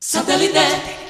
Satellite.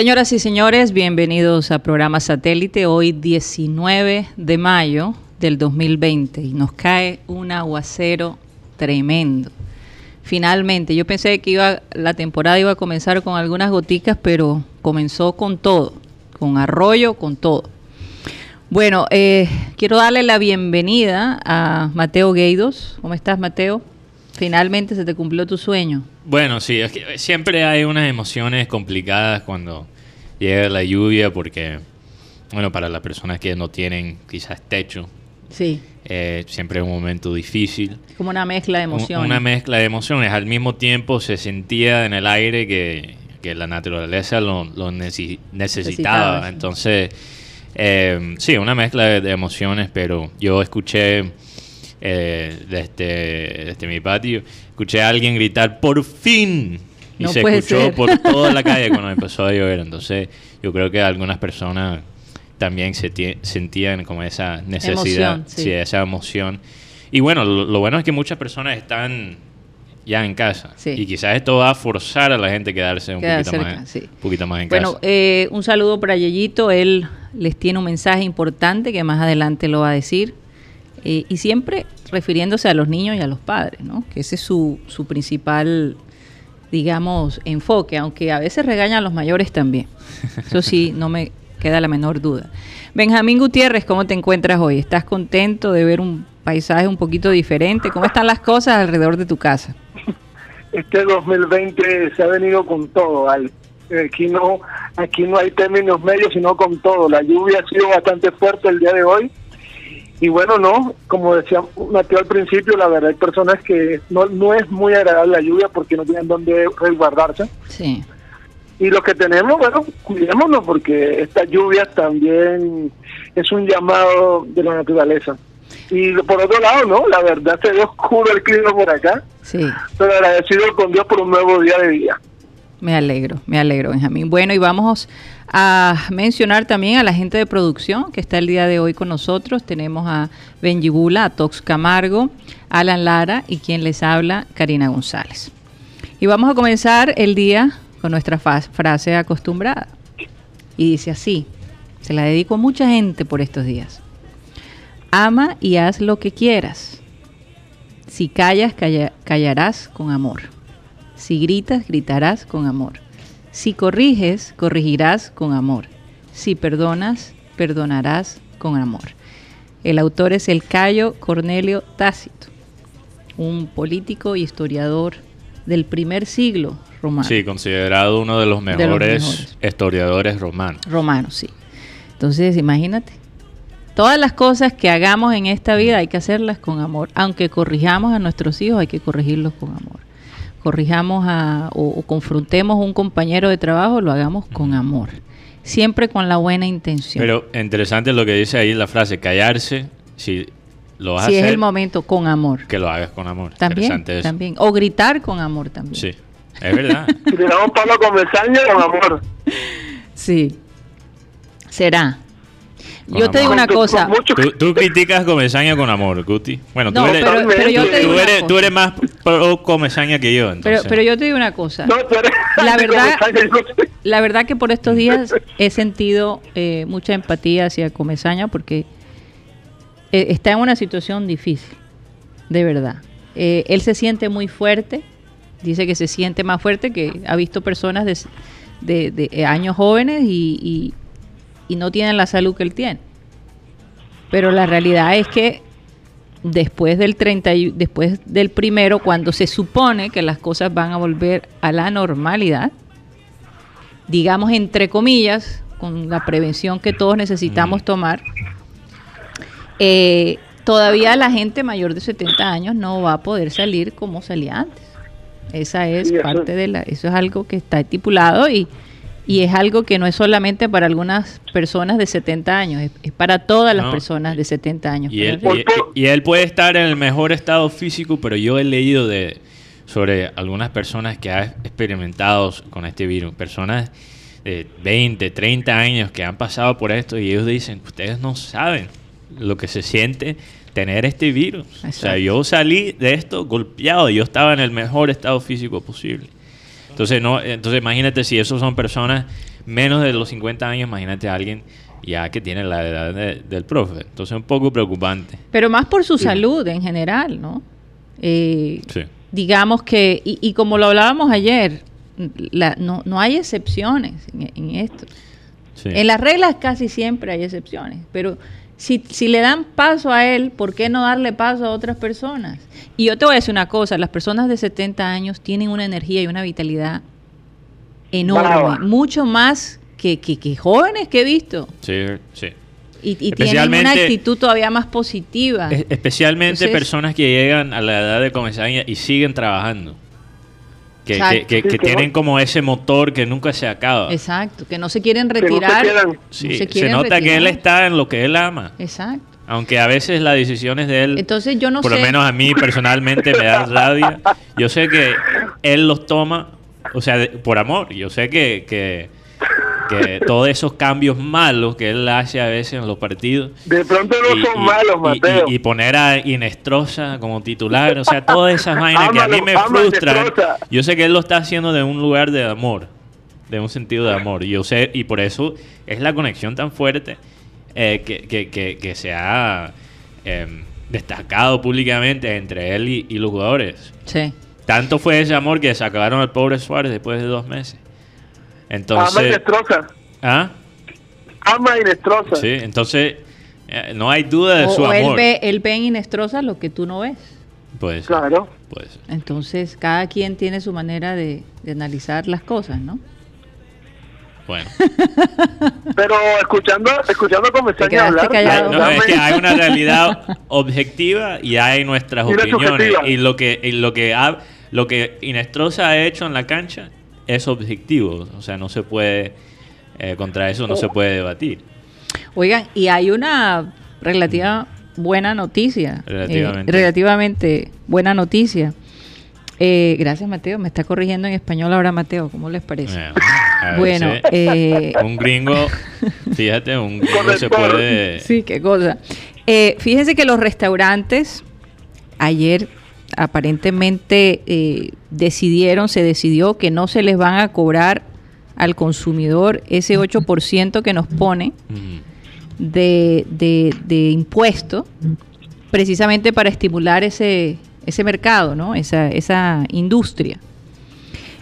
Señoras y señores, bienvenidos a programa satélite. Hoy 19 de mayo del 2020 y nos cae un aguacero tremendo. Finalmente, yo pensé que iba la temporada iba a comenzar con algunas goticas, pero comenzó con todo, con arroyo, con todo. Bueno, eh, quiero darle la bienvenida a Mateo Gueidos. ¿Cómo estás, Mateo? Finalmente se te cumplió tu sueño. Bueno, sí, es que siempre hay unas emociones complicadas cuando llega la lluvia porque, bueno, para las personas que no tienen quizás techo, Sí, eh, siempre es un momento difícil. es como una mezcla de emociones. Una mezcla de emociones. Al mismo tiempo se sentía en el aire que, que la naturaleza lo, lo necesi- Necesitaba, necesitaba. sí. Entonces, eh, sí, una mezcla de, de emociones, pero yo escuché eh, desde, desde mi patio, escuché a alguien gritar, por fin. Y No se escuchó ser. por toda la calle cuando empezó a llover. Entonces, yo creo que algunas personas también se sentían como esa necesidad, Emoción, sí. sí, esa emoción. Y bueno, lo, lo bueno es que muchas personas están ya en casa. Sí. Y quizás esto va a forzar a la gente a quedarse un poquito, cerca, más, un poquito más en Bueno, casa. eh, un saludo para Yeyito. Él les tiene un mensaje importante que más adelante lo va a decir. Eh, y siempre refiriéndose a los niños y a los padres, ¿no? Que ese es su, su principal, digamos, enfoque, aunque a veces regaña a los mayores también. Eso sí, no me queda la menor duda. Benjamín Gutiérrez, ¿cómo te encuentras hoy? ¿Estás contento de ver un paisaje un poquito diferente? ¿Cómo están las cosas alrededor de tu casa? este 2020 se ha venido con todo, ¿vale? Aquí no, aquí no hay términos medios, sino con todo. La lluvia ha sido bastante fuerte el día de hoy. Y bueno, no, como decía Mateo al principio, la verdad hay personas que no, no es muy agradable la lluvia porque no tienen dónde resguardarse. Sí. Y los que tenemos, bueno, cuidémonos porque esta lluvia también es un llamado de la naturaleza. Y por otro lado, no, la verdad se ve oscuro el clima por acá, Sí. pero agradecido con Dios por un nuevo día de vida. Me alegro, me alegro, Benjamín. Bueno, y vamos a mencionar también a la gente de producción que está el día de hoy con nosotros. Tenemos a Benji Bula, a Tox Camargo, Alan Lara y quien les habla, Karina González. Y vamos a comenzar el día con nuestra frase acostumbrada. Y dice así, se la dedico a mucha gente por estos días. Ama y haz lo que quieras. Si callas, calla- callarás con amor. Si gritas, gritarás con amor. Si corriges, corregirás con amor. Si perdonas, perdonarás con amor. El autor es el Cayo Cornelio Tácito, un político y historiador del primer siglo romano. Sí, considerado uno de los los mejores, mejores. historiadores romanos. Romano, sí. Entonces, imagínate. Todas las cosas que hagamos en esta vida hay que hacerlas con amor. Aunque corrijamos a nuestros hijos, hay que corregirlos con amor. Corrijamos a, o, o confrontemos a un compañero de trabajo, lo hagamos con amor. Siempre con la buena intención. Pero interesante lo que dice ahí la frase, callarse, si lo vas si a es el momento, con amor. que lo hagas con amor. También, interesante eso. también. O gritar con amor también. Sí, es verdad. Si le damos palo con amor. Sí. Será. Con Yo te digo una cosa. Mucho- tú, tú criticas comezaña con amor, Guti. Bueno, tú No, eres, pero, pero yo tú, te digo tú una eres, cosa. tú eres más pro comezaña que yo, Pero, entonces. pero yo te digo una cosa. No, La verdad- La verdad que por estos días he sentido eh, mucha empatía hacia Comesaña porque eh, está en una situación difícil, de verdad. Eh, él se siente muy fuerte, dice que se siente más fuerte, que ha visto personas de, de años jóvenes y, y- y no tienen la salud que él tiene. Pero la realidad es que después del 30 y- después del primero, cuando se supone que las cosas van a volver a la normalidad, digamos entre comillas, con la prevención que todos necesitamos Mm. tomar, eh, todavía la gente mayor de 70 años no va a poder salir como salía antes. Esa es parte de la, eso es algo que está estipulado y, y es algo que no es solamente para algunas personas de 70 años, es, es para todas las No. personas de 70 años. Y él, Pero- y- y él puede estar en el mejor estado físico, pero yo he leído de sobre algunas personas que han experimentado con este virus, personas de 20, 30 años que han pasado por esto y ellos dicen, ustedes no saben lo que se siente tener este virus. O sea, yo salí de esto golpeado, yo estaba en el mejor estado físico posible. Entonces, no, entonces imagínate si esos son personas menos de los 50 años, imagínate a alguien ya que tiene la edad de- del profe. Entonces, un poco preocupante. Pero más por su salud en general, ¿no? Eh, Sí. Digamos que, y, y como lo hablábamos ayer, la- no, no hay excepciones en, en esto. Sí. En las reglas casi siempre hay excepciones, pero si, si le dan paso a él, ¿por qué no darle paso a otras personas? Y yo te voy a decir una cosa, las personas de 70 años tienen una energía y una vitalidad enorme, mucho más que, que- que jóvenes que he visto. Sí, sí. Y, y tienen una actitud todavía más positiva. Es- especialmente Entonces- personas que llegan a la edad de comenzar y siguen trabajando. Que, Exacto. que- que- Sí, que que tienen no- como ese motor que nunca se acaba. Exacto, que no se quieren no se retirar. quieran. no Sí, se se, quieren nota que él está en lo que él ama. Exacto. Aunque a veces las decisiones de él, Entonces yo no por sé. lo menos a mí personalmente me da rabia. Yo sé que él los toma, o sea, de- por amor. Yo sé que, que, todos esos cambios malos que él hace a veces en los partidos. De pronto no y- son y- malos, y- Mateo. Y, y poner a Inestrosa como titular, o sea, todas esas vainas que a mí me frustran. Yo sé que él lo está haciendo de un lugar de amor, de un sentido de amor. Yo sé, y por eso es la conexión tan fuerte eh, que, que- que- que se ha em, destacado públicamente entre él y, y los jugadores. Sí. Tanto fue ese amor que sacaron al pobre Suárez después de dos meses. Ama y Entonces, destroza. ¿ah? Ama y destroza. Sí, entonces eh, no hay duda de O, su o él amor. ve, él ve en Inestrosa lo que tú no ves. Puede ser, Claro. puede ser. Entonces, cada quien tiene su manera de, de analizar las cosas, ¿no? Bueno, Pero escuchando, escuchando a Comesaña quedaste hablar, callado. no, es que hay una realidad objetiva y hay nuestras Y opiniones. Y lo que, y lo que ha, lo que Inestrosa ha hecho en la cancha es objetivo. O sea, no se puede, eh, contra eso no se puede debatir. Oigan, y hay una relativa buena noticia. Relativamente. eh, relativamente buena noticia. Eh, gracias, Mateo. Me está corrigiendo en español ahora, Mateo. ¿Cómo les parece? Bueno, veces eh, un gringo, fíjate, un gringo se puede... Sí, qué cosa. Eh, fíjense que los restaurantes ayer aparentemente eh, decidieron, se decidió que no se les van a cobrar al consumidor ese 8% que nos pone de, de, de impuesto, precisamente para estimular ese, ese mercado, ¿no? esa, esa industria.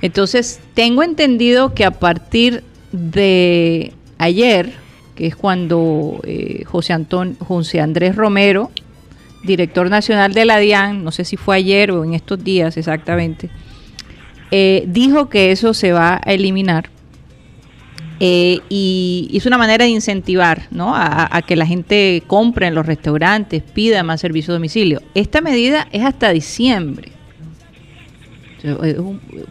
Entonces, tengo entendido que a partir de ayer, que es cuando eh, José, Antón, José Andrés Romero, director nacional de la DIAN, no sé si fue ayer o en estos días exactamente, eh, dijo que eso se va a eliminar. Eh, y, es una manera de incentivar ¿no? a, a que la gente compre en los restaurantes, pida más servicio a domicilio. Esta medida es hasta diciembre.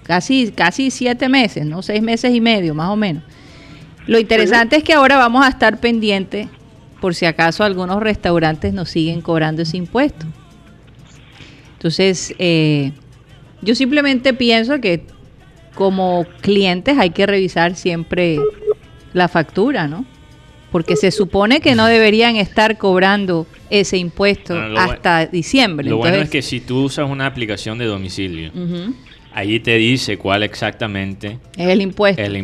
Casi, casi siete meses, ¿no? Seis meses y medio, más o menos. Lo interesante es que ahora vamos a estar pendientes por si acaso algunos restaurantes nos siguen cobrando ese impuesto. Entonces, eh, yo simplemente pienso que como clientes hay que revisar siempre la factura, ¿no? Porque se supone que no deberían estar cobrando ese impuesto Bueno, hasta diciembre. Lo bueno es que si tú usas una aplicación de domicilio, allí te dice cuál exactamente es el impuesto. el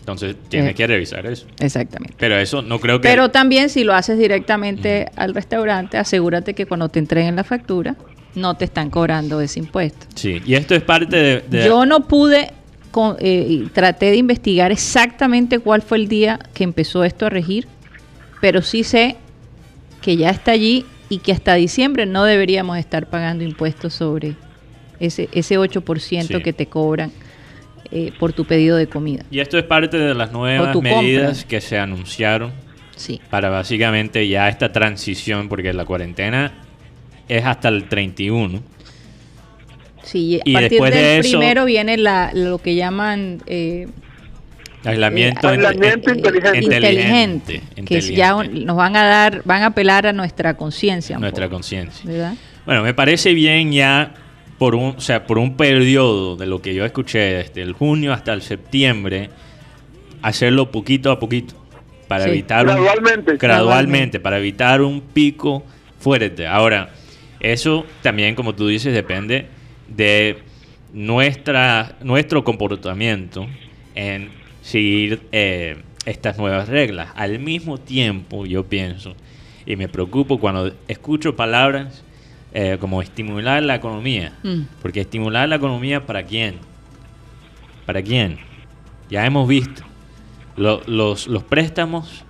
Entonces tienes Eh. que revisar eso. exactamente. Pero eso no creo que... Pero también si lo haces directamente al restaurante, asegúrate que cuando te entreguen la factura no te están cobrando ese impuesto. Sí, y esto es parte de... de- Yo no pude con- eh, traté de investigar exactamente cuál fue el día que empezó esto a regir, pero sí sé que ya está allí y que hasta diciembre no deberíamos estar pagando impuestos sobre ese, ese 8% Sí. que te cobran eh, por tu pedido de comida. Y esto es parte de las nuevas medidas compra. que se anunciaron Sí. para básicamente ya esta transición, porque la cuarentena es hasta el 31. Sí, a Y partir después del de eso- primero viene la, lo que llaman eh, Aislamiento, Eh, inte- aislamiento eh, inteligente. inteligente, que es ya un- inteligente. nos van a dar, van a apelar a nuestra conciencia, nuestra conciencia. Bueno, me parece bien ya por un, o sea, por un periodo de lo que yo escuché desde el junio hasta el septiembre, hacerlo poquito a poquito para Sí. evitar un- Gradualmente. gradualmente para evitar un pico fuerte. Ahora, eso también, como tú dices, depende de nuestra nuestro comportamiento en seguir eh, estas nuevas reglas. Al mismo tiempo, yo pienso y me preocupo cuando escucho palabras eh, como estimular la economía. Mm. Porque estimular la economía para quién? ¿Para quién? Ya hemos visto. Lo- los, los préstamos,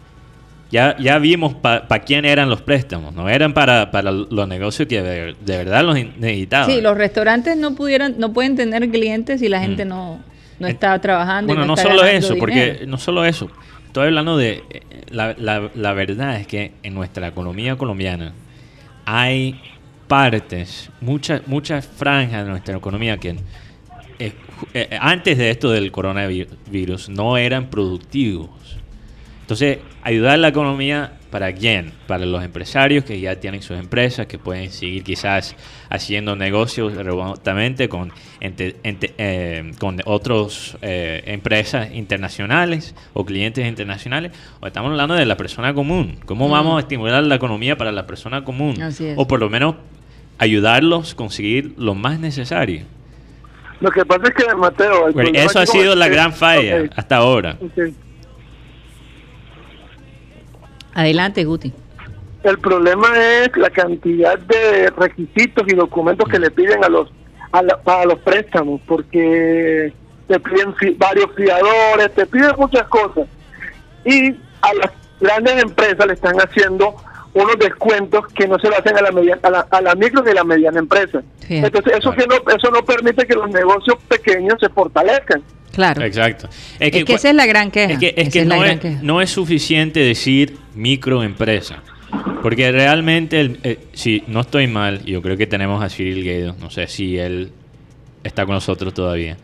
ya, ya vimos para quién eran los préstamos. No eran para, para los negocios que de, de verdad los necesitaban. Sí, los restaurantes no pudieran, no pueden tener clientes si la gente Mm. no, no En- está trabajando. y Bueno, no solo eso, porque no solo eso. Estoy hablando de eh, la, la- la verdad es que en nuestra economía colombiana hay partes, muchas muchas franjas de nuestra economía que eh, ju- eh, antes de esto del coronavirus no eran productivos. Entonces, ayudar a la economía para quién? Para los empresarios que ya tienen sus empresas, que pueden seguir quizás haciendo negocios remotamente con, ente- ente- eh, con otras empresas internacionales o clientes internacionales. O estamos hablando de la persona común. ¿Cómo Mm. vamos a estimular la economía para la persona común? O por lo menos ayudarlos a conseguir lo más necesario. Lo que pasa es que, Mateo... eso ha sido la gran falla hasta ahora. Adelante, Guti. El problema es la cantidad de requisitos y documentos que le piden a los a la- para los préstamos, porque te piden fi- varios fiadores, te piden muchas cosas. Y a las grandes empresas le están haciendo unos descuentos que no se lo hacen a la, media- a la, a la micro ni a la mediana empresa. Entonces, eso, que no, eso no permite que los negocios pequeños se fortalezcan. Claro. Exacto. Es que, esa es la gran queja. Es que, es que es, queja. no es suficiente decir microempresa. Porque realmente, el- eh, si no estoy mal, yo creo que tenemos a Cyril Gaido, no sé si él está con nosotros todavía.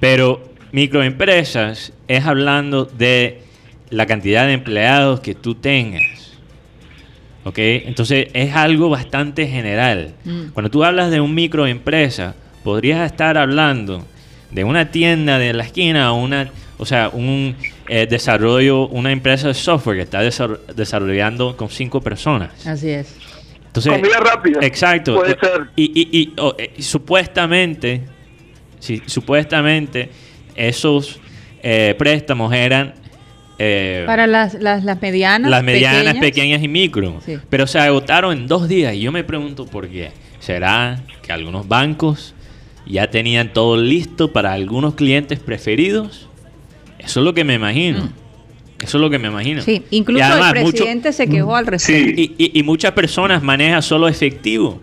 Pero microempresas es hablando de la cantidad de empleados que tú tengas. ¿Ok? Entonces es algo bastante general. Mm. Cuando tú hablas de un microempresa, podrías estar hablando de una tienda de la esquina o una, o sea, un eh, desarrollo, una empresa de software que está desar- desarrollando con cinco personas. Así es. Entonces, Comida rápida. Exacto. Puede ser. Y, y- y, o, eh, supuestamente, sí, supuestamente esos eh, préstamos eran eh, Para las, las, las medianas. las medianas, pequeñas, pequeñas y micro. Sí. Pero se agotaron en dos días y yo me pregunto por qué. ¿Será que algunos bancos ya tenían todo listo para algunos clientes preferidos? Eso es lo que me imagino. Eso es lo que me imagino. Mm. Sí, incluso además, el mucho- presidente se quejó al respecto. y, y- y muchas personas manejan solo efectivo.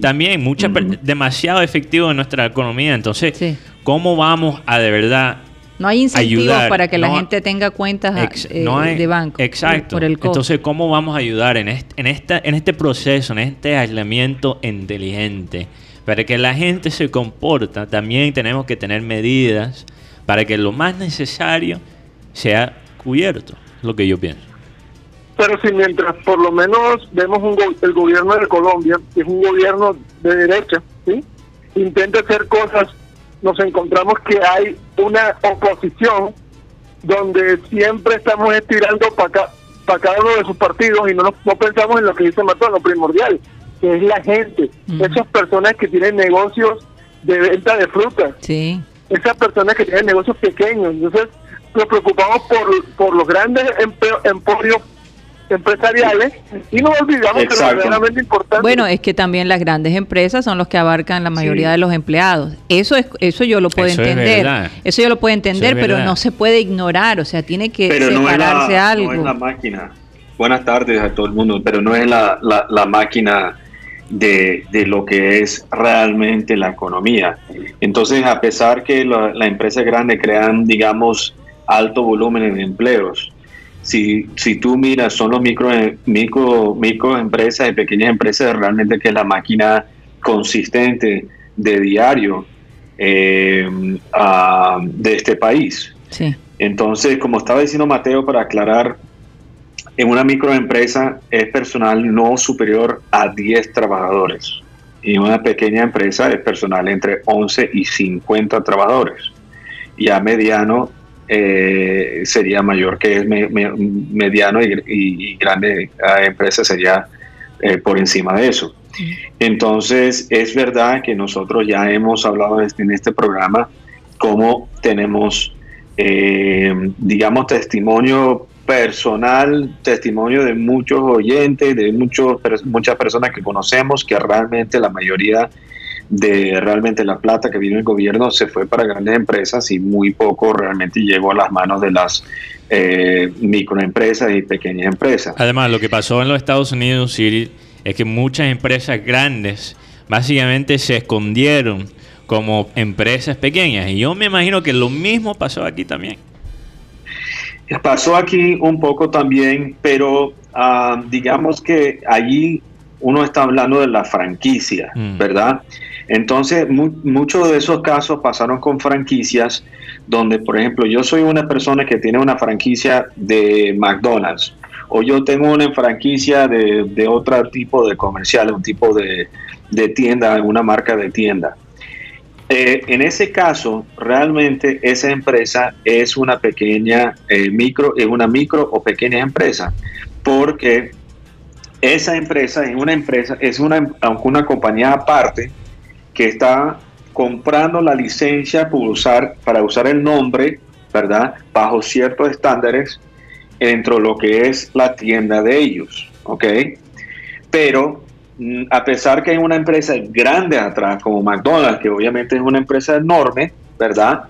También, mucha demasiado efectivo en nuestra economía. Entonces, Sí. ¿cómo vamos a de verdad No hay incentivos ayudar? para que la gente tenga cuentas Ex- eh, no hay- de banco. Exacto. Por el costo. Entonces, ¿cómo vamos a ayudar en este, en, esta, en este proceso, en este aislamiento inteligente? Para que la gente se comporta, también tenemos que tener medidas para que lo más necesario sea cubierto, es lo que yo pienso. Pero si mientras por lo menos vemos un go- el gobierno de Colombia, que es un gobierno de derecha, ¿sí? intenta hacer cosas, nos encontramos que hay una oposición donde siempre estamos estirando para para cada uno de sus partidos y no, nos- no pensamos en lo que dice Matón, lo primordial, que es la gente, esas personas que tienen negocios de venta de frutas, Sí. esas personas que tienen negocios pequeños. Entonces, nos preocupamos por, por los grandes emporios empresariales y no olvidamos que lo verdaderamente importante. Bueno, es que también las grandes empresas son los que abarcan la mayoría de los empleados. Eso es eso yo lo puedo entender. eso yo lo puedo entender, pero no se puede ignorar, o sea, tiene que separarse algo. No es la máquina. Buenas tardes a todo el mundo, pero no es la, la, máquina de, de, lo que es realmente la economía. Entonces, a pesar que las la empresas grandes crean, digamos, alto volumen de empleos, si, si tú miras, son los micro, micro, micro empresas y pequeñas empresas realmente que es la máquina consistente de diario eh, de este país. Entonces, como estaba diciendo Mateo, para aclarar, en una microempresa es personal no superior a 10 trabajadores y una pequeña empresa es personal entre 11 y 50 trabajadores. Y a mediano eh, sería mayor que mediano y, grande empresa sería eh, por encima de eso. Entonces, es verdad que nosotros ya hemos hablado en este programa cómo tenemos, eh, digamos, testimonio personal, testimonio de muchos oyentes, de muchos, muchas personas que conocemos, que realmente la mayoría de realmente la plata que vino el gobierno se fue para grandes empresas y muy poco realmente llegó a las manos de las eh, microempresas y pequeñas empresas. Además, lo que pasó en los Estados Unidos, Siri, es que muchas empresas grandes básicamente se escondieron como empresas pequeñas. Y yo me imagino que lo mismo pasó aquí también. Pasó aquí un poco también, pero ah, digamos que allí uno está hablando de la franquicia, mm. ¿verdad? Entonces, muchos de esos casos pasaron con franquicias donde, por ejemplo, yo soy una persona que tiene una franquicia de McDonald's o yo tengo una franquicia de, otro tipo de comercial, un tipo de, tienda, alguna marca de tienda. Eh, en ese caso, realmente esa empresa es una pequeña eh, micro, es una micro o pequeña empresa, porque esa empresa es una empresa, es una, una compañía aparte que está comprando la licencia para usar, el nombre, ¿verdad? Bajo ciertos estándares dentro de lo que es la tienda de ellos, ¿ok? Pero mm, a pesar que hay una empresa grande atrás, como McDonald's, que obviamente es una empresa enorme, ¿verdad?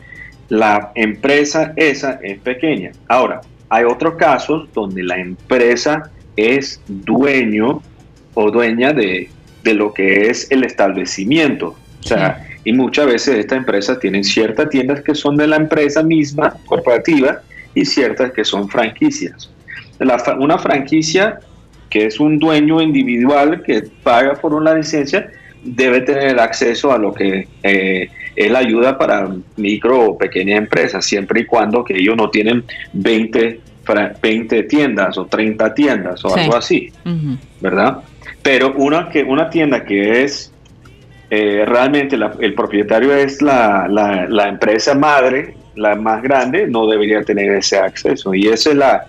La empresa esa es pequeña. Ahora, hay otros casos donde la empresa es dueño o dueña de de lo que es el establecimiento. O sea, y muchas veces estas empresas tienen ciertas tiendas que son de la empresa misma, corporativa, y ciertas que son franquicias. una franquicia que es un dueño individual que paga por una licencia, debe tener acceso a lo que eh, es la ayuda para micro o pequeña empresas, siempre y cuando que ellos no tienen 20, 20 tiendas o 30 tiendas o algo así, ¿verdad? Pero una, que, una tienda que es eh, realmente el propietario es la, la, empresa madre, la más grande, no debería tener ese acceso. Y esa es la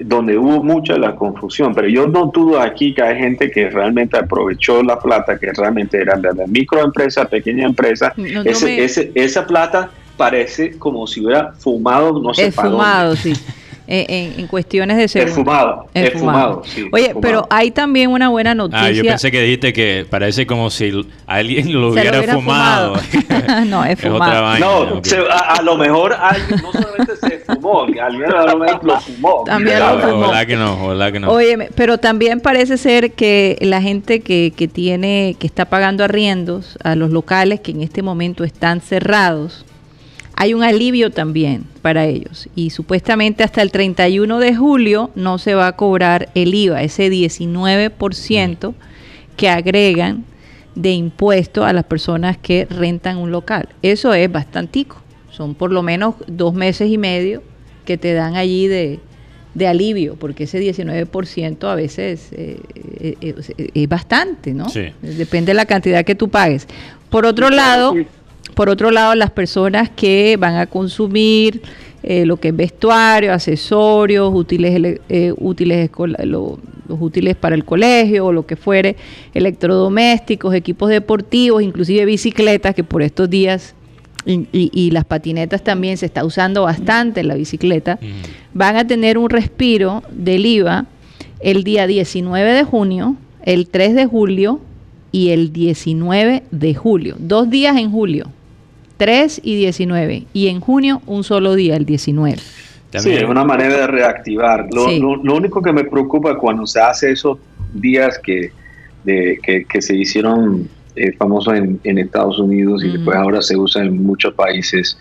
donde hubo mucha la confusión. Pero yo no dudo aquí que hay gente que realmente aprovechó la plata, que realmente era de la microempresa, pequeña empresa. ese, esa plata parece como si hubiera fumado, no sé, fumado, sí. Eh, en, cuestiones de seguridad. Esfumado, esfumado. Sí, Oye, pero hay también una buena noticia. Ah, yo pensé que dijiste que parece como si alguien lo hubiera, fumado. no, es fumado. no, a, lo mejor alguien no solamente se fumó, que alguien a lo mejor lo fumó. También lo fumó. Ojalá que no, ojalá que no. Oye, pero también parece ser que la gente que, que tiene, que está pagando arriendos a los locales que en este momento están cerrados, hay un alivio también para ellos. Y supuestamente hasta el 31 de julio no se va a cobrar el IVA, ese 19% que agregan de impuesto a las personas que rentan un local. Eso es bastantico. Son por lo menos dos meses y medio que te dan allí de, alivio, porque ese 19% a veces eh, eh, eh, es bastante, ¿no? Depende de la cantidad que tú pagues. Por otro lado, por otro lado, las personas que van a consumir eh, lo que es vestuario, accesorios, útiles, eh, útiles los útiles para el colegio o lo que fuere, electrodomésticos, equipos deportivos, inclusive bicicletas, que por estos días y, las patinetas también se está usando bastante la bicicleta, van a tener un respiro del IVA el día 19 de junio, el 3 de julio y el 19 de julio. Dos días en julio, 3 y 19. Y en junio un solo día, el 19. Sí, es una manera de reactivar. Lo, único que me preocupa cuando se hace esos días que, que, se hicieron eh, famosos en, Estados Unidos y después ahora se usa en muchos países,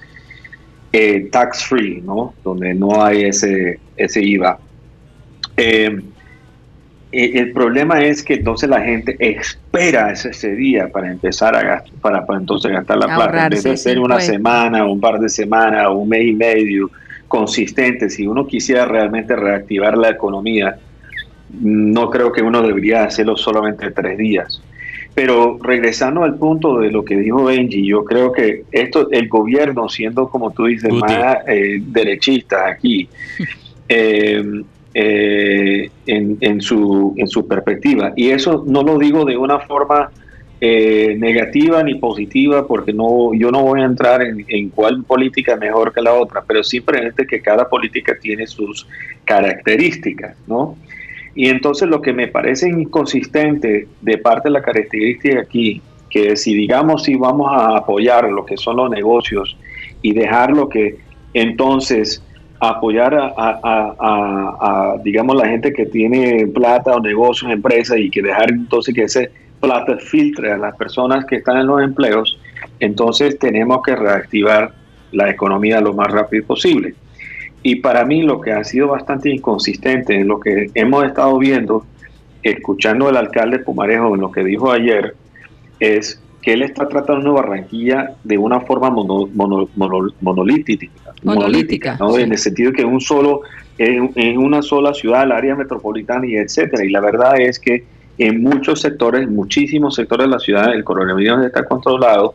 eh, tax free, ¿no? Donde no hay ese, ese IVA. Eh, el problema es que entonces la gente espera ese, día para empezar a gastar, para, entonces gastar la plata, en vez de ser una semana, un par de semanas, un mes y medio consistente, si uno quisiera realmente reactivar la economía, no creo que uno debería hacerlo solamente tres días. Pero regresando al punto de lo que dijo Benji, yo creo que esto, el gobierno, siendo como tú dices, más eh, derechista aquí, eh, eh, en, su, en su perspectiva. Y eso no lo digo de una forma eh, negativa ni positiva, porque no, yo no voy a entrar en, cuál política es mejor que la otra, pero simplemente que cada política tiene sus características, ¿no? Y entonces lo que me parece inconsistente de parte de la característica aquí, que si digamos si vamos a apoyar lo que son los negocios y dejar lo que entonces apoyar a, digamos, la gente que tiene plata o negocios, empresas y que dejar entonces que ese plata filtre a las personas que están en los empleos, entonces tenemos que reactivar la economía lo más rápido posible. Y para mí lo que ha sido bastante inconsistente en lo que hemos estado viendo, escuchando al alcalde Pumarejo en lo que dijo ayer, es que él está tratando Barranquilla de una forma monolítica, monolítica, en el sentido que un solo, en, una sola ciudad, el área metropolitana y etcétera. Y la verdad es que en muchos sectores, muchísimos sectores de la ciudad, el coronavirus está controlado.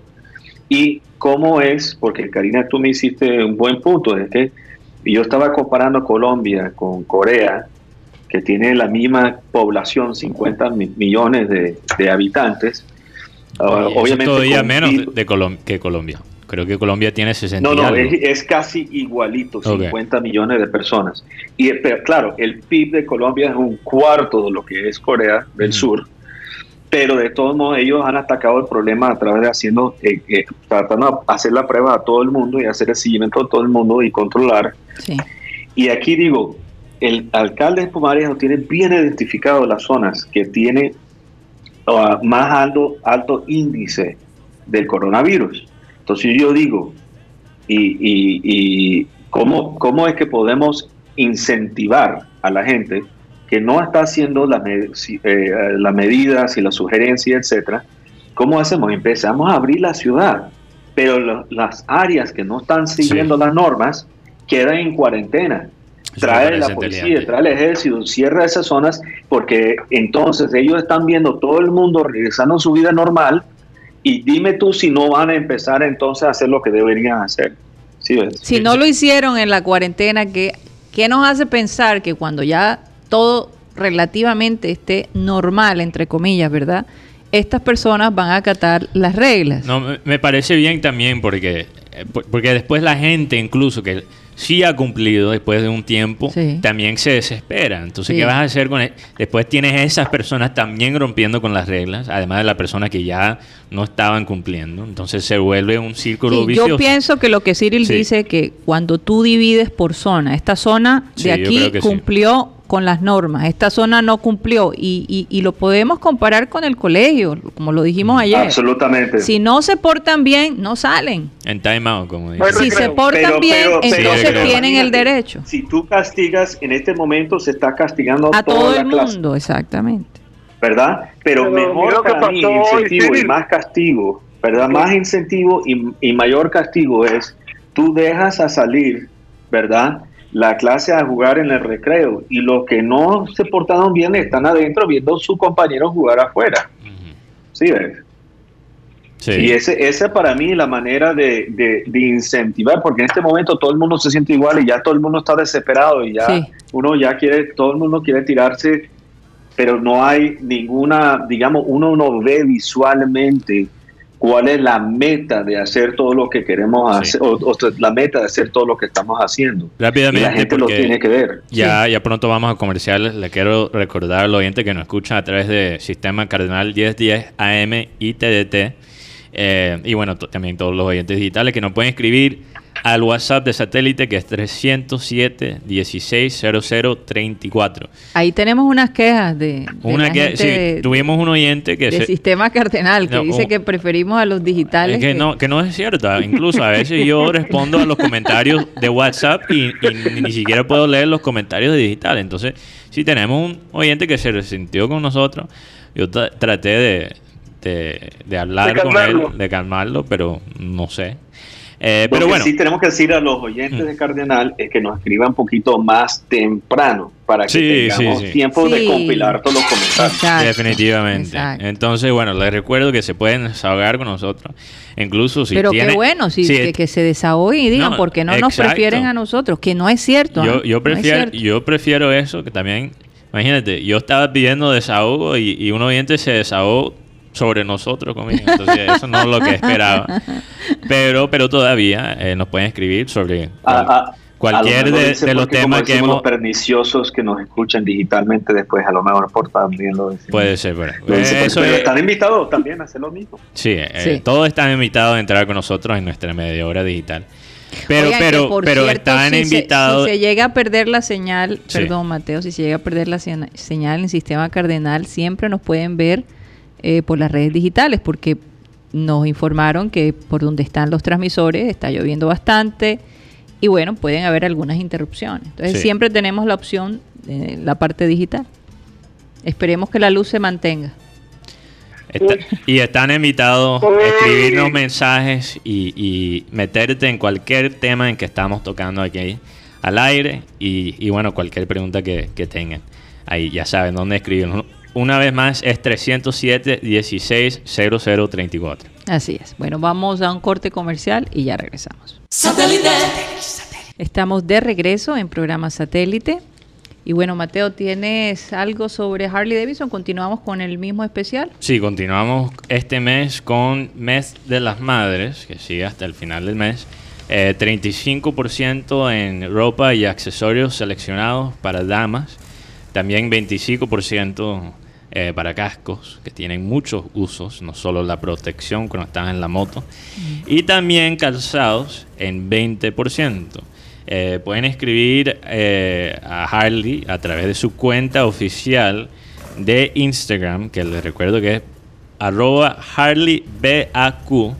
Y cómo es, porque Karina, tú me hiciste un buen punto, es que yo estaba comparando Colombia con Corea, que tiene la misma población, 50 millones de habitantes, obviamente todavía menos de, que Colombia. Creo que Colombia tiene 60 No, no, es, casi igualito, 50 millones de personas. Y claro, el PIB de Colombia es un cuarto de lo que es Corea del Sur, pero de todos modos ellos han atacado el problema a través de haciendo, eh, eh, tratando de hacer la prueba a todo el mundo y hacer el seguimiento a todo el mundo y controlar. Y aquí digo, el alcalde de Pumarejo tiene bien identificado las zonas que tiene más alto, alto índice del coronavirus. Entonces yo digo, ¿y, y, cómo, cómo es que podemos incentivar a la gente que no está haciendo las eh, la medidas y las sugerencias, etcétera? ¿Cómo hacemos? Empezamos a abrir la ciudad, pero las áreas que no están siguiendo las normas quedan en cuarentena trae la policía, trae el ejército, cierra esas zonas, porque entonces ellos están viendo todo el mundo regresando a su vida normal y dime tú si no van a empezar entonces a hacer lo que deberían hacer. Si no lo hicieron en la cuarentena, ¿qué, ¿qué nos hace pensar que cuando ya todo relativamente esté normal, entre comillas, ¿verdad? Estas personas van a acatar las reglas. No, me parece bien también porque, eh, porque después la gente incluso que sí ha cumplido después de un tiempo, también se desespera. Entonces, ¿qué vas a hacer con él? E-? Después tienes esas personas también rompiendo con las reglas, además de las personas que ya no estaban cumpliendo. Entonces se vuelve un círculo vicioso. Yo pienso que lo que Cyril dice que cuando tú divides por zona, esta zona de aquí cumplió con las normas. Esta zona no cumplió y, y, lo podemos comparar con el colegio, como lo dijimos ayer. Absolutamente. Si no se portan bien, no salen. En time out, como dicen. Si se portan bien, entonces tienen el derecho. Si tú castigas, en este momento se está castigando a todo el mundo, exactamente. ¿Verdad? Pero, mejor para mí, incentivo y más castigo, ¿verdad? Más incentivo y, y mayor castigo es tú dejas a salir, ¿verdad? La clase a jugar en el recreo y los que no se portaron bien están adentro viendo a sus compañeros jugar afuera. ¿Sí ves? Y ese, esa para mí la manera de, incentivar, porque en este momento todo el mundo se siente igual y ya todo el mundo está desesperado y ya uno ya quiere, todo el mundo quiere tirarse, pero no hay ninguna, digamos, uno no ve visualmente cuál es la meta de hacer todo lo que queremos hacer, o, la meta de hacer todo lo que estamos haciendo. Rápidamente, la gente lo tiene que ver. Ya, ya pronto vamos a comerciales. Le quiero recordar al oyente que nos escucha a través de Sistema Cardenal 1010 AM y TDT. Eh, y bueno, también todos los oyentes digitales que nos pueden escribir al WhatsApp de satélite que es 307 160034. Ahí tenemos unas quejas de, una que, sí, tuvimos un oyente que de sistema cardenal que dice que preferimos a los digitales. que, no que no es cierto, incluso a veces yo respondo a los comentarios de WhatsApp y, ni siquiera puedo leer los comentarios de digital. Entonces, si tenemos un oyente que se resintió con nosotros, yo traté de, de, hablar con él, de calmarlo, pero no sé. Eh, pero bueno. sí tenemos que decir a los oyentes de Cardenal es que nos escriban un poquito más temprano para que tengamos tiempo de compilar todos los comentarios. Definitivamente. Entonces, bueno, les recuerdo que se pueden desahogar con nosotros. Incluso si Pero qué bueno, si, que, se desahoguen y digan, porque no nos prefieren a nosotros? Que no es cierto. Yo, yo, prefiero, yo prefiero eso, que también, imagínate, yo estaba pidiendo desahogo y, y un oyente se desahogó sobre nosotros conmigo. Entonces, eso no es lo que esperaba. Pero, pero todavía eh, nos pueden escribir sobre cualquier de, los temas que hemos. los perniciosos que nos escuchan digitalmente después, a lo mejor por también lo decimos. Puede ser, pero, eso están invitados también a hacer lo mismo. Sí, eh, todos están invitados a entrar con nosotros en nuestra media hora digital. Pero, pero, pero están invitados. si se llega a perder la señal, perdón, Mateo, si se llega a perder la señal en sistema cardenal, siempre nos pueden ver eh, por las redes digitales, porque nos informaron que por donde están los transmisores está lloviendo bastante y bueno, pueden haber algunas interrupciones. Entonces siempre tenemos la opción de la parte digital. Esperemos que la luz se mantenga. y están invitados a escribirnos mensajes y, meterte en cualquier tema en que estamos tocando aquí al aire y, bueno, cualquier pregunta que, que tengan. Ahí ya saben dónde escribirnos. Una vez más es 307 16 0034. Así es. Bueno, vamos a un corte comercial y ya regresamos. Estamos de regreso en programa Satélite. Y bueno, Mateo, ¿tienes algo sobre Harley Davidson? ¿Continuamos con el mismo especial? Sí, continuamos este mes con Mes de las Madres, que sigue hasta el final del mes. 35% eh, en ropa y accesorios seleccionados para damas. También 25% eh, para cascos que tienen muchos usos, no solo la protección cuando estás en la moto, y también calzados en 20%. Eh, pueden escribir eh, a Harley a través de su cuenta oficial de Instagram, que les recuerdo que es arroba HarleyBAQ.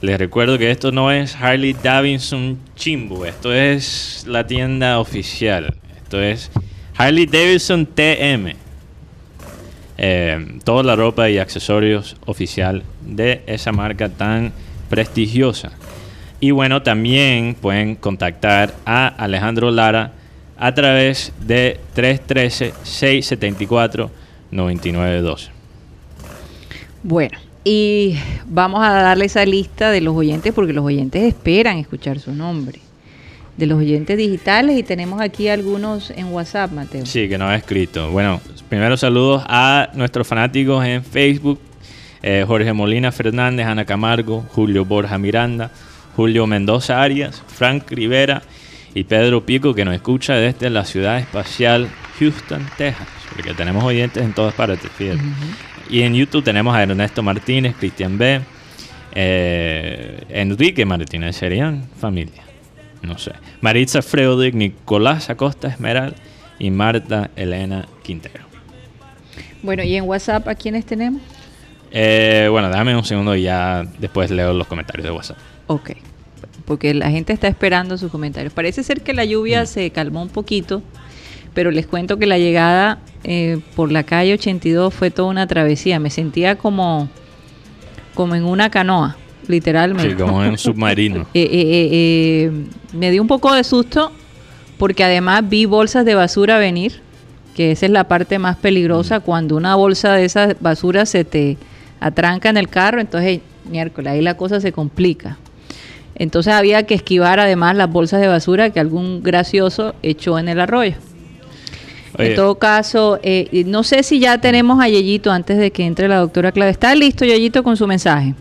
Les recuerdo que esto no es Harley Davidson Chimbo, esto es la tienda oficial. Esto es Harley Davidson TM. Eh, toda la ropa y accesorios oficial de esa marca tan prestigiosa. Y bueno, también pueden contactar a Alejandro Lara a través de 313-674-9912. Bueno, y vamos a darle esa lista de los oyentes porque los oyentes esperan escuchar su nombre de los oyentes digitales y tenemos aquí algunos en WhatsApp, Mateo. Sí, que nos ha escrito. Bueno, primero saludos a nuestros fanáticos en Facebook, eh, Jorge Molina Fernández, Ana Camargo, Julio Borja Miranda, Julio Mendoza Arias, Frank Rivera y Pedro Pico que nos escucha desde la ciudad espacial Houston, Texas, porque tenemos oyentes en todas partes, fíjate. Y en YouTube tenemos a Ernesto Martínez, Cristian B., eh, Enrique Martínez, serían familia no sé. Maritza Freudich, Nicolás Acosta Esmeral y Marta Elena Quintero. Bueno, ¿y en WhatsApp a quiénes tenemos? Eh, bueno, dame un segundo y ya después leo los comentarios de WhatsApp. Ok, porque la gente está esperando sus comentarios. Parece ser que la lluvia mm. se calmó un poquito, pero les cuento que la llegada eh, por la calle 82 fue toda una travesía. Me sentía como, como en una canoa literalmente. Sí, como en un submarino. Eh, eh, eh, me dio un poco de susto porque además vi bolsas de basura venir, que esa es la parte más peligrosa, mm. cuando una bolsa de esas basura se te atranca en el carro, entonces miércoles, ahí la cosa se complica. Entonces había que esquivar además las bolsas de basura que algún gracioso echó en el arroyo. En todo caso, no sé si ya tenemos a Yeyito antes de que entre la doctora Clave. ¿Está listo Yeyito con su mensaje?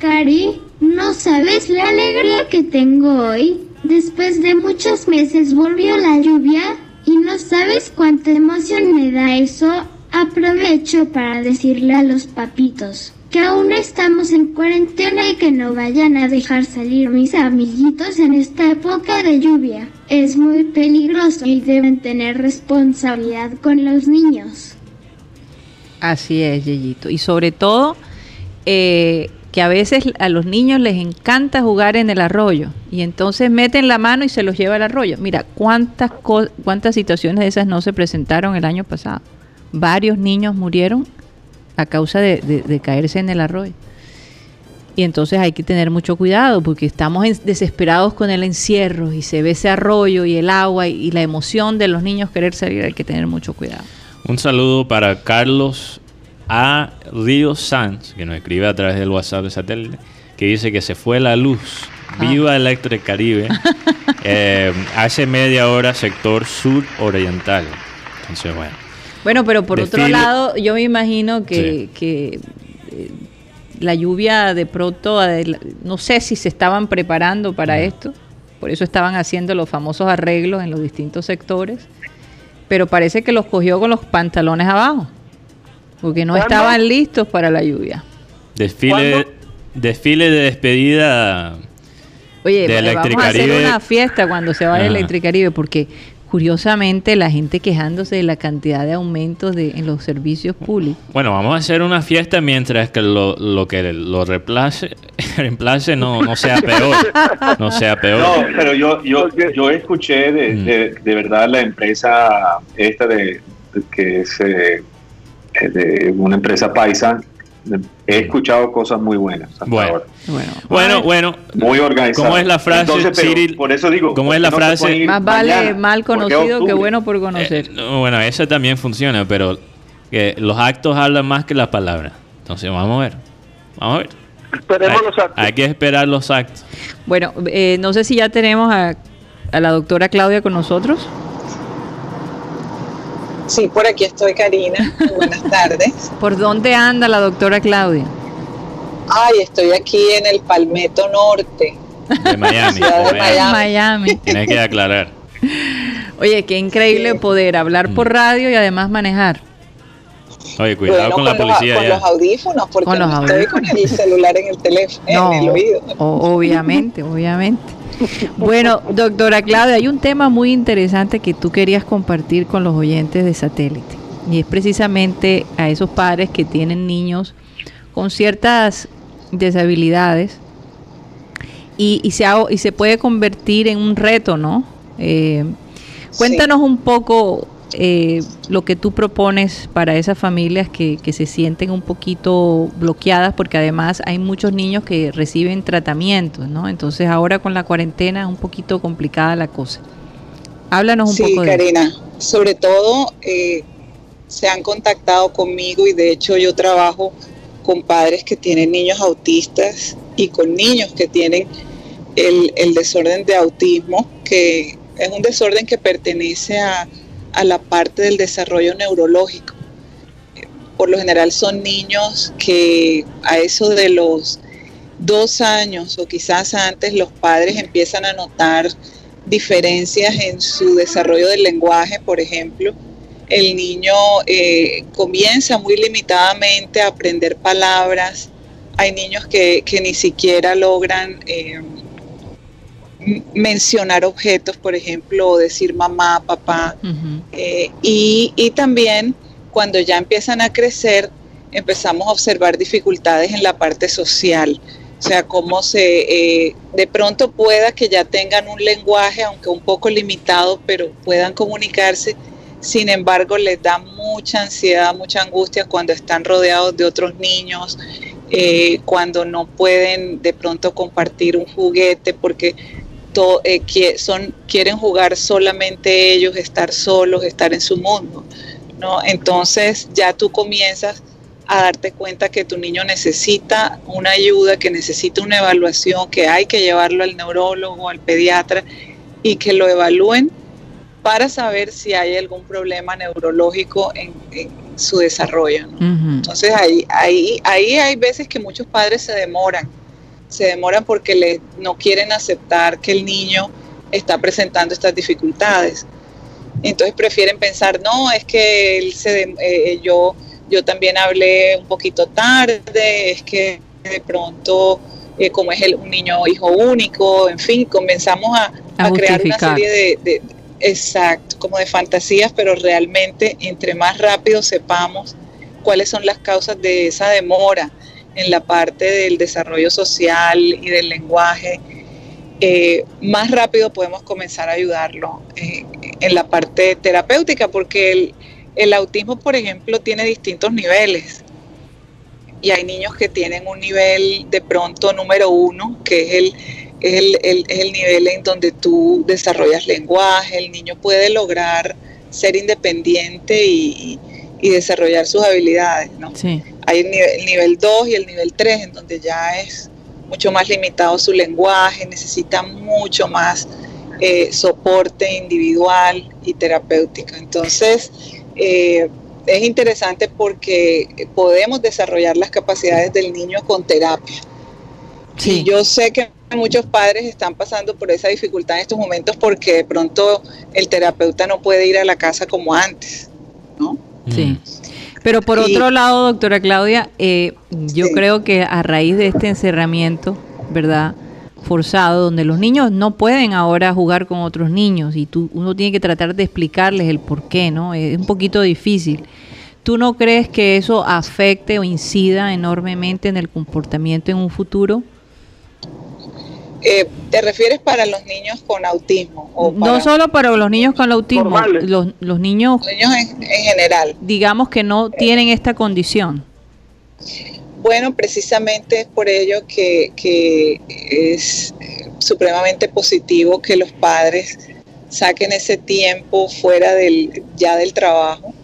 Cari, no sabes la alegría que tengo hoy. Después de muchos meses volvió la lluvia y no sabes cuánta emoción me da eso. Aprovecho para decirle a los papitos que aún estamos en cuarentena y que no vayan a dejar salir mis amiguitos en esta época de lluvia. Es muy peligroso y deben tener responsabilidad con los niños. Así es, Yeyito. Y sobre todo, eh, que a veces a los niños les encanta jugar en el arroyo y entonces meten la mano y se los lleva al arroyo. Mira, cuántas, cuántas situaciones de esas no se presentaron el año pasado. Varios niños murieron a causa de, caerse en el arroyo. Y entonces hay que tener mucho cuidado porque estamos desesperados con el encierro y se ve ese arroyo y el agua y, la emoción de los niños querer salir. Hay que tener mucho cuidado. Un saludo para Carlos A. Río Sanz, que nos escribe a través del WhatsApp de satélite, que dice que se fue la luz. Ah. Viva Electric Caribe. Eh, hace media hora, sector sur oriental. Entonces, bueno. Bueno, pero por otro lado, yo me imagino que, eh, la lluvia de pronto, no sé si se estaban preparando para esto, por eso estaban haciendo los famosos arreglos en los distintos sectores, pero parece que los cogió con los pantalones abajo, porque no estaban listos para la lluvia. Desfile, desfile de despedida. Oye, de vamos a hacer una fiesta cuando se vaya Electricaribe, porque curiosamente la gente quejándose de la cantidad de aumentos de, en los servicios públicos. Bueno, vamos a hacer una fiesta mientras que lo, lo que lo reemplace, reemplace no, no sea peor. No sea peor. No, pero yo, yo, yo escuché de, mm. de, de verdad la empresa esta de, que es eh, de una empresa paisa he escuchado cosas muy buenas. bueno. bueno, bueno, muy organizado. ¿Cómo es la frase, Por eso digo, ¿cómo es la frase? Más vale mal conocido que bueno por conocer. Eh, bueno, eso también funciona, pero que los actos hablan más que las palabras. Entonces, vamos a ver. Vamos a ver. Esperemos los actos. Hay que esperar los actos. Bueno, eh, no sé si ya tenemos a, a la doctora Claudia con nosotros. Sí, por aquí estoy, Karina. Buenas tardes. ¿Por dónde anda la doctora Claudia? Ay, estoy aquí en el Palmetto Norte. De Miami. de Miami. Tienes que aclarar. Oye, qué increíble poder hablar por mm. radio y además manejar. Oye, cuidado con, la policía. con los audífonos, porque con no estoy con el celular en el teléfono, en el oído. Obviamente, obviamente. Bueno, doctora Claudia, hay un tema muy interesante que tú querías compartir con los oyentes de satélite y es precisamente a esos padres que tienen niños con ciertas deshabilidades y, se, y se puede convertir en un reto, ¿no? Eh, cuéntanos un poco eh, lo que tú propones para esas familias que, se sienten un poquito bloqueadas, porque además hay muchos niños que reciben tratamientos, ¿no? Entonces ahora con la cuarentena es un poquito complicada la cosa. Háblanos un poco de Karina, sobre todo eh, se han contactado conmigo y de hecho yo trabajo con padres que tienen niños autistas y con niños que tienen el, el desorden de autismo, que es un desorden que pertenece a a la parte del desarrollo neurológico. Por lo general son niños que a eso de los dos años o quizás antes los padres empiezan a notar diferencias en su desarrollo del lenguaje, por ejemplo. El niño eh, comienza muy limitadamente a aprender palabras. Hay niños que, ni siquiera logran eh, mencionar objetos, por ejemplo, decir mamá, papá. Eh, y, también cuando ya empiezan a crecer, empezamos a observar dificultades en la parte social. O sea, cómo se, eh, de pronto pueda que ya tengan un lenguaje, aunque un poco limitado, pero puedan comunicarse. Sin embargo, les da mucha ansiedad, mucha angustia cuando están rodeados de otros niños, eh, cuando no pueden de pronto compartir un juguete, porque eh, que son, quieren jugar solamente ellos, estar solos, estar en su mundo. ¿no? Entonces ya tú comienzas a darte cuenta que tu niño necesita una ayuda, que necesita una evaluación, que hay que llevarlo al neurólogo, al pediatra y que lo evalúen para saber si hay algún problema neurológico en, su desarrollo. Entonces ahí, ahí, ahí hay veces que muchos padres se demoran se demoran porque le, no quieren aceptar que el niño está presentando estas dificultades. Entonces prefieren pensar, no, es que él se, eh, yo, yo también hablé un poquito tarde, es que de pronto, eh, como es el, un niño hijo único, en fin, comenzamos a, crear una serie de, de, exacto, como de fantasías, pero realmente entre más rápido sepamos cuáles son las causas de esa demora en la parte del desarrollo social y del lenguaje, eh, más rápido podemos comenzar a ayudarlo eh, en la parte terapéutica, porque el, el, autismo, por ejemplo, tiene distintos niveles. Y hay niños que tienen un nivel de pronto número uno, que es el, el, el nivel en donde tú desarrollas lenguaje, el niño puede lograr ser independiente y, y desarrollar sus habilidades. ¿no? Hay el nivel, el nivel 2 y el nivel 3, en donde ya es mucho más limitado su lenguaje, necesita mucho más eh, soporte individual y terapéutico. Entonces, eh, es interesante porque podemos desarrollar las capacidades del niño con terapia. Sí. Y yo sé que muchos padres están pasando por esa dificultad en estos momentos porque de pronto el terapeuta no puede ir a la casa como antes, ¿no? Sí. Mm. Pero por otro lado, doctora Claudia, eh, yo creo que a raíz de este encerramiento, ¿verdad? Forzado, donde los niños no pueden ahora jugar con otros niños y tú, uno tiene que tratar de explicarles el por qué, ¿no? Es un poquito difícil. ¿Tú no crees que eso afecte o incida enormemente en el comportamiento en un futuro? Eh, ¿Te refieres para los niños con autismo? O no solo para los niños con autismo, los, los, niños, niños en, general. Digamos que no eh. tienen esta condición. Bueno, precisamente es por ello que, que es supremamente positivo que los padres saquen ese tiempo fuera del, ya del trabajo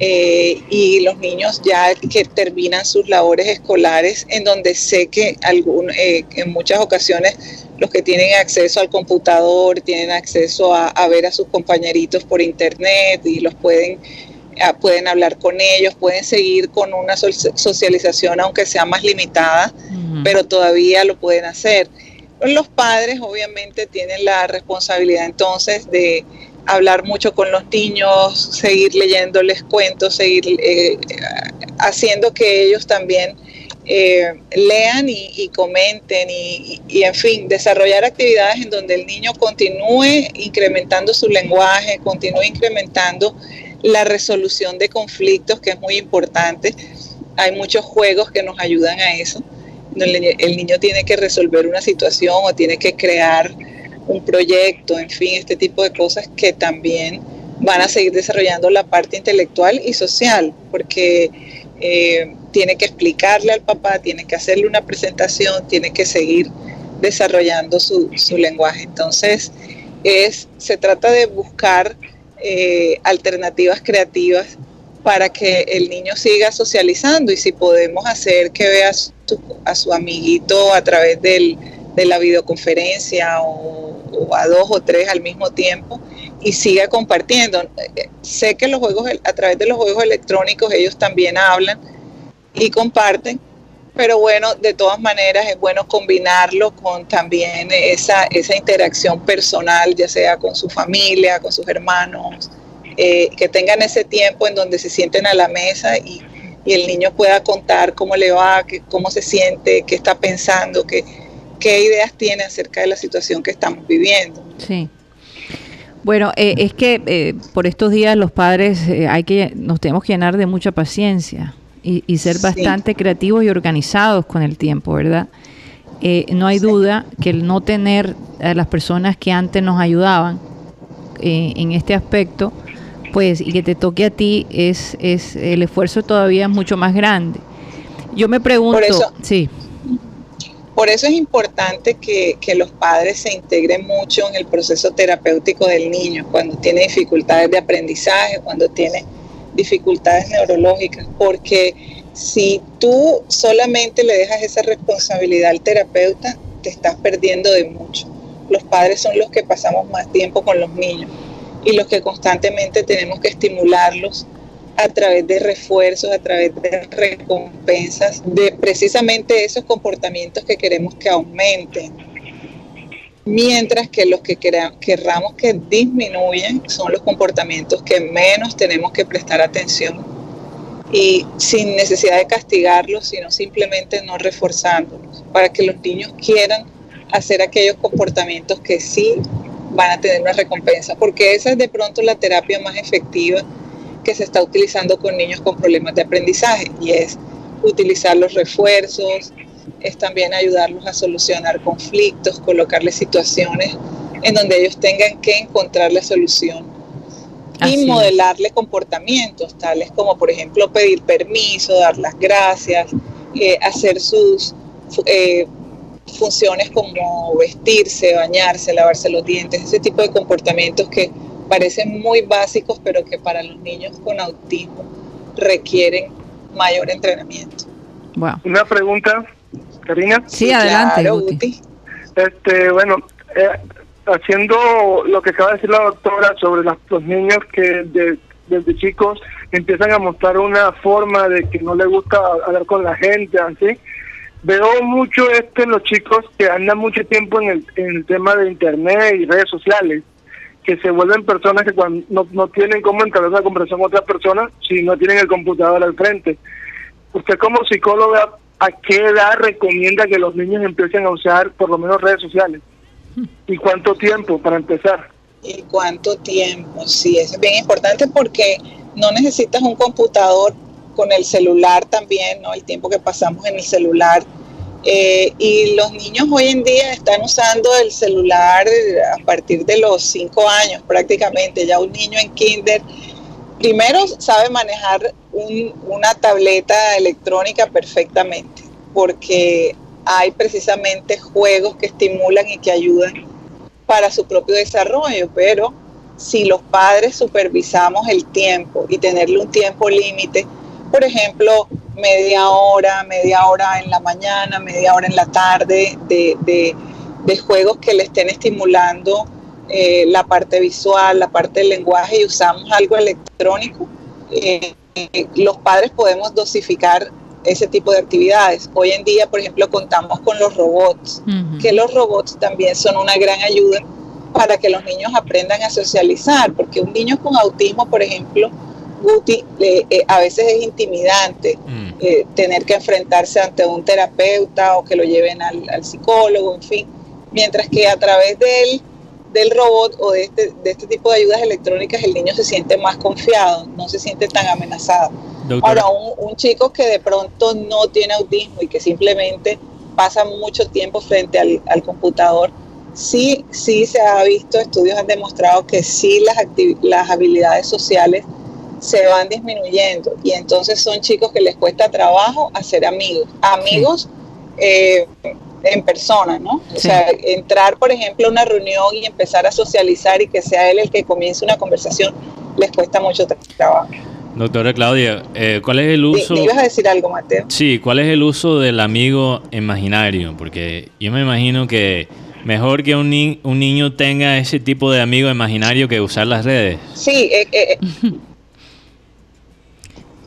eh, y los niños ya que terminan sus labores escolares, en donde sé que algún, eh, en muchas ocasiones los que tienen acceso al computador tienen acceso a, ver a sus compañeritos por internet y los pueden, pueden hablar con ellos, pueden seguir con una socialización aunque sea más limitada, pero todavía lo pueden hacer. Los padres obviamente tienen la responsabilidad entonces de hablar mucho con los niños, seguir leyéndoles cuentos, seguir eh, haciendo que ellos también eh, lean y, comenten y, en fin, desarrollar actividades en donde el niño continúe incrementando su lenguaje, continúe incrementando la resolución de conflictos, que es muy importante. Hay muchos juegos que nos ayudan a eso. El niño tiene que resolver una situación o tiene que crear un proyecto, en fin, este tipo de cosas que también van a seguir desarrollando la parte intelectual y social, porque eh, tiene que explicarle al papá, tiene que hacerle una presentación, tiene que seguir desarrollando su, lenguaje. Entonces, es, se trata de buscar eh, alternativas creativas para que el niño siga socializando y si podemos hacer que vea a su amiguito a través del, de la videoconferencia o, a dos o tres al mismo tiempo y siga compartiendo. Sé que los juegos, a través de los juegos electrónicos ellos también hablan y comparten, pero bueno, de todas maneras es bueno combinarlo con también esa, esa interacción personal, ya sea con su familia, con sus hermanos, eh, que tengan ese tiempo en donde se sienten a la mesa y, y el niño pueda contar cómo le va, que, cómo se siente, qué está pensando, que qué ideas tiene acerca de la situación que estamos viviendo. Sí. Bueno, eh, es que eh, por estos días los padres eh, hay que nos tenemos que llenar de mucha paciencia y, ser bastante creativos y organizados con el tiempo, ¿verdad? no hay duda que el no tener a las personas que antes nos ayudaban en este aspecto, pues y que te toque a ti es es el esfuerzo todavía es mucho más grande. Yo me pregunto, sí. Por eso es importante que, los padres se integren mucho en el proceso terapéutico del niño cuando tiene dificultades de aprendizaje, cuando tiene dificultades neurológicas, porque si tú solamente le dejas esa responsabilidad al terapeuta, te estás perdiendo de mucho. Los padres son los que pasamos más tiempo con los niños y los que constantemente tenemos que estimularlos a través de refuerzos, a través de recompensas, de precisamente esos comportamientos que queremos que aumenten. Mientras que los que querramos que disminuyan son los comportamientos que menos tenemos que prestar atención y sin necesidad de castigarlos, sino simplemente no reforzándolos, para que los niños quieran hacer aquellos comportamientos que sí van a tener una recompensa, porque esa es de pronto la terapia más efectiva que se está utilizando con niños con problemas de aprendizaje y es utilizar los refuerzos, es también ayudarlos a solucionar conflictos, colocarles situaciones en donde ellos tengan que encontrar la solución y modelarle comportamientos tales como por ejemplo pedir permiso, dar las gracias, eh, hacer sus eh, funciones como vestirse, bañarse, lavarse los dientes, ese tipo de comportamientos que parecen muy básicos, pero que para los niños con autismo requieren mayor entrenamiento. Una pregunta, Karina. Sí, adelante. Este, bueno, eh, haciendo lo que acaba de decir la doctora sobre los niños que desde chicos empiezan a mostrar una forma de que no les gusta hablar con la gente, así. Veo mucho esto en los chicos que andan mucho tiempo en el, en el tema de internet y redes sociales que se vuelven personas que cuando no, no tienen cómo entablar una conversación con otra persona si no tienen el computador al frente. Usted como psicóloga, ¿a qué edad recomienda que los niños empiecen a usar por lo menos redes sociales? ¿Y cuánto tiempo para empezar? ¿Y cuánto tiempo? Sí, es bien importante porque no necesitas un computador con el celular también, ¿no? El tiempo que pasamos en el celular eh, y los niños hoy en día están usando el celular a partir de los cinco años prácticamente. Ya un niño en kinder primero sabe manejar una tableta electrónica perfectamente porque hay precisamente juegos que estimulan y que ayudan para su propio desarrollo, pero si los padres supervisamos el tiempo y tenerle un tiempo límite, por ejemplo, media hora, media hora en la mañana, media hora en la tarde de, juegos que le estén estimulando eh, la parte visual, la parte del lenguaje y usamos algo electrónico, eh, los padres podemos dosificar ese tipo de actividades. Hoy en día, por ejemplo, contamos con los robots, que los robots también son una gran ayuda para que los niños aprendan a socializar, porque un niño con autismo, por ejemplo, Guti, eh, a veces es intimidante mm. eh, tener que enfrentarse ante un terapeuta o que lo lleven al, psicólogo, en fin, mientras que a través del, del robot o de este, de este tipo de ayudas electrónicas el niño se siente más confiado, no se siente tan amenazado. Ahora, un, chico que de pronto no tiene autismo y que simplemente pasa mucho tiempo frente al, al computador, sí, sí se ha visto, estudios han demostrado que sí las, las habilidades sociales se van disminuyendo y entonces son chicos que les cuesta trabajo hacer amigos, amigos eh, en persona, ¿no? O sea, entrar, por ejemplo, a una reunión y empezar a socializar y que sea él el que comience una conversación, les cuesta mucho trabajo. Doctora Claudia, eh, ¿cuál es el uso? ¿Me ibas a decir algo, Mateo? Sí, ¿cuál es el uso del amigo imaginario? Porque yo me imagino que mejor que un, un niño tenga ese tipo de amigo imaginario que usar las redes. Sí, eh, eh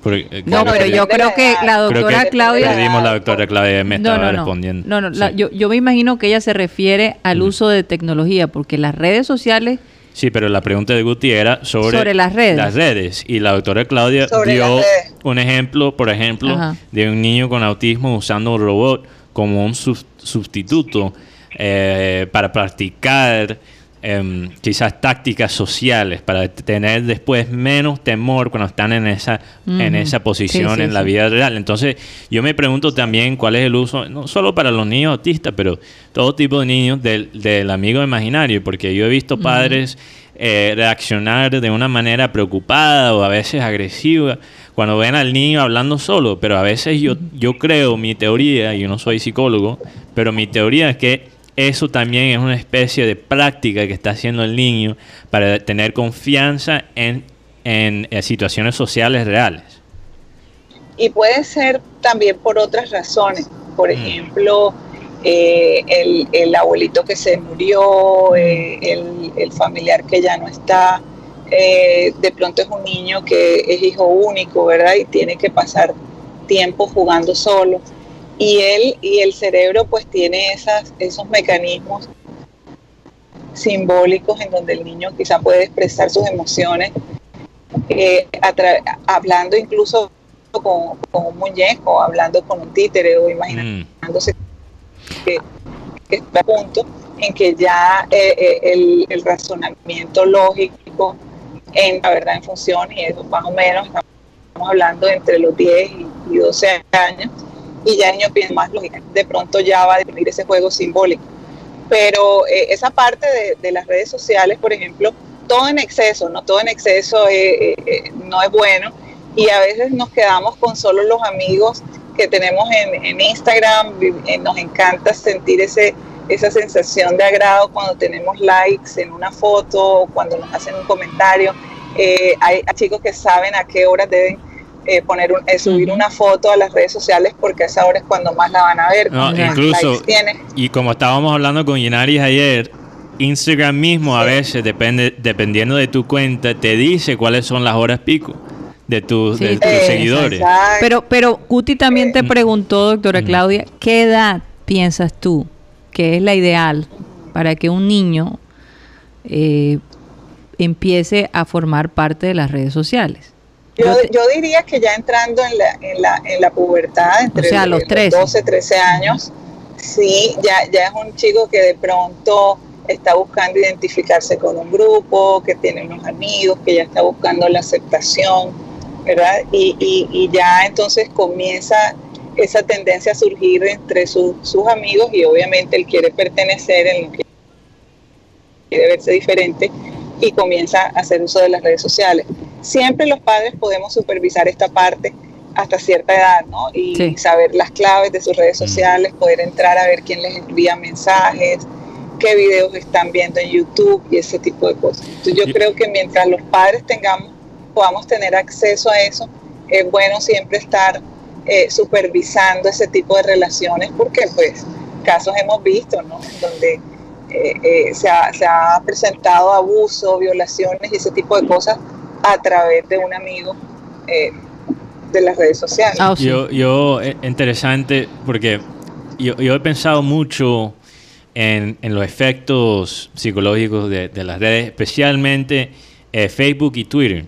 eh, no, pero yo creo que la doctora Claudia. Perdimos la doctora Claudia, me no, estaba respondiendo. No, no, yo, yo, me imagino que ella se refiere al uso de tecnología, porque las redes sociales. Sí, pero la pregunta de Guti era sobre, sobre las redes. Las redes. Y la doctora Claudia dio un ejemplo, por ejemplo, de un niño con autismo usando un robot como un sustituto eh, para practicar Em, quizás tácticas sociales para tener después menos temor cuando están en esa, en esa posición en la vida real. Entonces, yo me pregunto también cuál es el uso, no solo para los niños autistas, pero todo tipo de niños del, del amigo imaginario, porque yo he visto padres eh, reaccionar de una manera preocupada o a veces agresiva cuando ven al niño hablando solo, pero a veces yo, yo creo, mi teoría, yo no soy psicólogo, pero mi teoría es que eso también es una especie de práctica que está haciendo el niño para tener confianza en, en, situaciones sociales reales. Y puede ser también por otras razones. Por mm. ejemplo, eh, el, el, abuelito que se murió, eh, el, el, familiar que ya no está. eh, de pronto es un niño que es hijo único, ¿verdad? Y tiene que pasar tiempo jugando solo. Y él y el cerebro pues tiene esas, esos mecanismos simbólicos en donde el niño quizá puede expresar sus emociones, eh, hablando incluso con, un muñeco, hablando con un títere o imaginándose mm. que, está a punto en que ya eh, eh, el, razonamiento lógico en la verdad en función y eso más o menos estamos hablando entre los 10 y 12 años y ya el niño piensa más lógica. De pronto ya va a definir ese juego simbólico. Pero eh, esa parte de, las redes sociales, por ejemplo, todo en exceso, no todo en exceso no es bueno y a veces nos quedamos con solo los amigos que tenemos en, en Instagram, nos encanta sentir ese esa sensación de agrado cuando tenemos likes en una foto, cuando nos hacen un comentario. Eh, hay, chicos que saben a qué horas deben eh, poner un, eh, subir una foto a las redes sociales porque a esa hora es cuando más la van a ver. incluso, y como estábamos hablando con Yenaris ayer, Instagram mismo a veces, depende, dependiendo de tu cuenta, te dice cuáles son las horas pico de, tus seguidores. Pero, pero Cuti también te preguntó, doctora Claudia, ¿qué edad piensas tú que es la ideal para que un niño eh, empiece a formar parte de las redes sociales? Yo, diría que ya entrando en la, en la, en la pubertad, entre los, 12, 13 años, sí, ya, ya es un chico que de pronto está buscando identificarse con un grupo, que tiene unos amigos, que ya está buscando la aceptación, ¿verdad? Y, y, y ya entonces comienza esa tendencia a surgir entre sus amigos y obviamente él quiere pertenecer, él quiere verse diferente y comienza a hacer uso de las redes sociales. Siempre los padres podemos supervisar esta parte hasta cierta edad, ¿no? Y saber las claves de sus redes mm. sociales, poder entrar a ver quién les envía mensajes, qué videos están viendo en YouTube y ese tipo de cosas. Entonces yo creo que mientras los padres tengamos, podamos tener acceso a eso, es bueno siempre estar eh, supervisando ese tipo de relaciones, porque pues casos hemos visto, ¿no? Donde eh, eh, se, ha, presentado abuso, violaciones y ese tipo de cosas a través de un amigo de las redes sociales. Ah, yo, yo, interesante, porque yo, yo he pensado mucho en, en, los efectos psicológicos de, de las redes, especialmente Facebook y Twitter.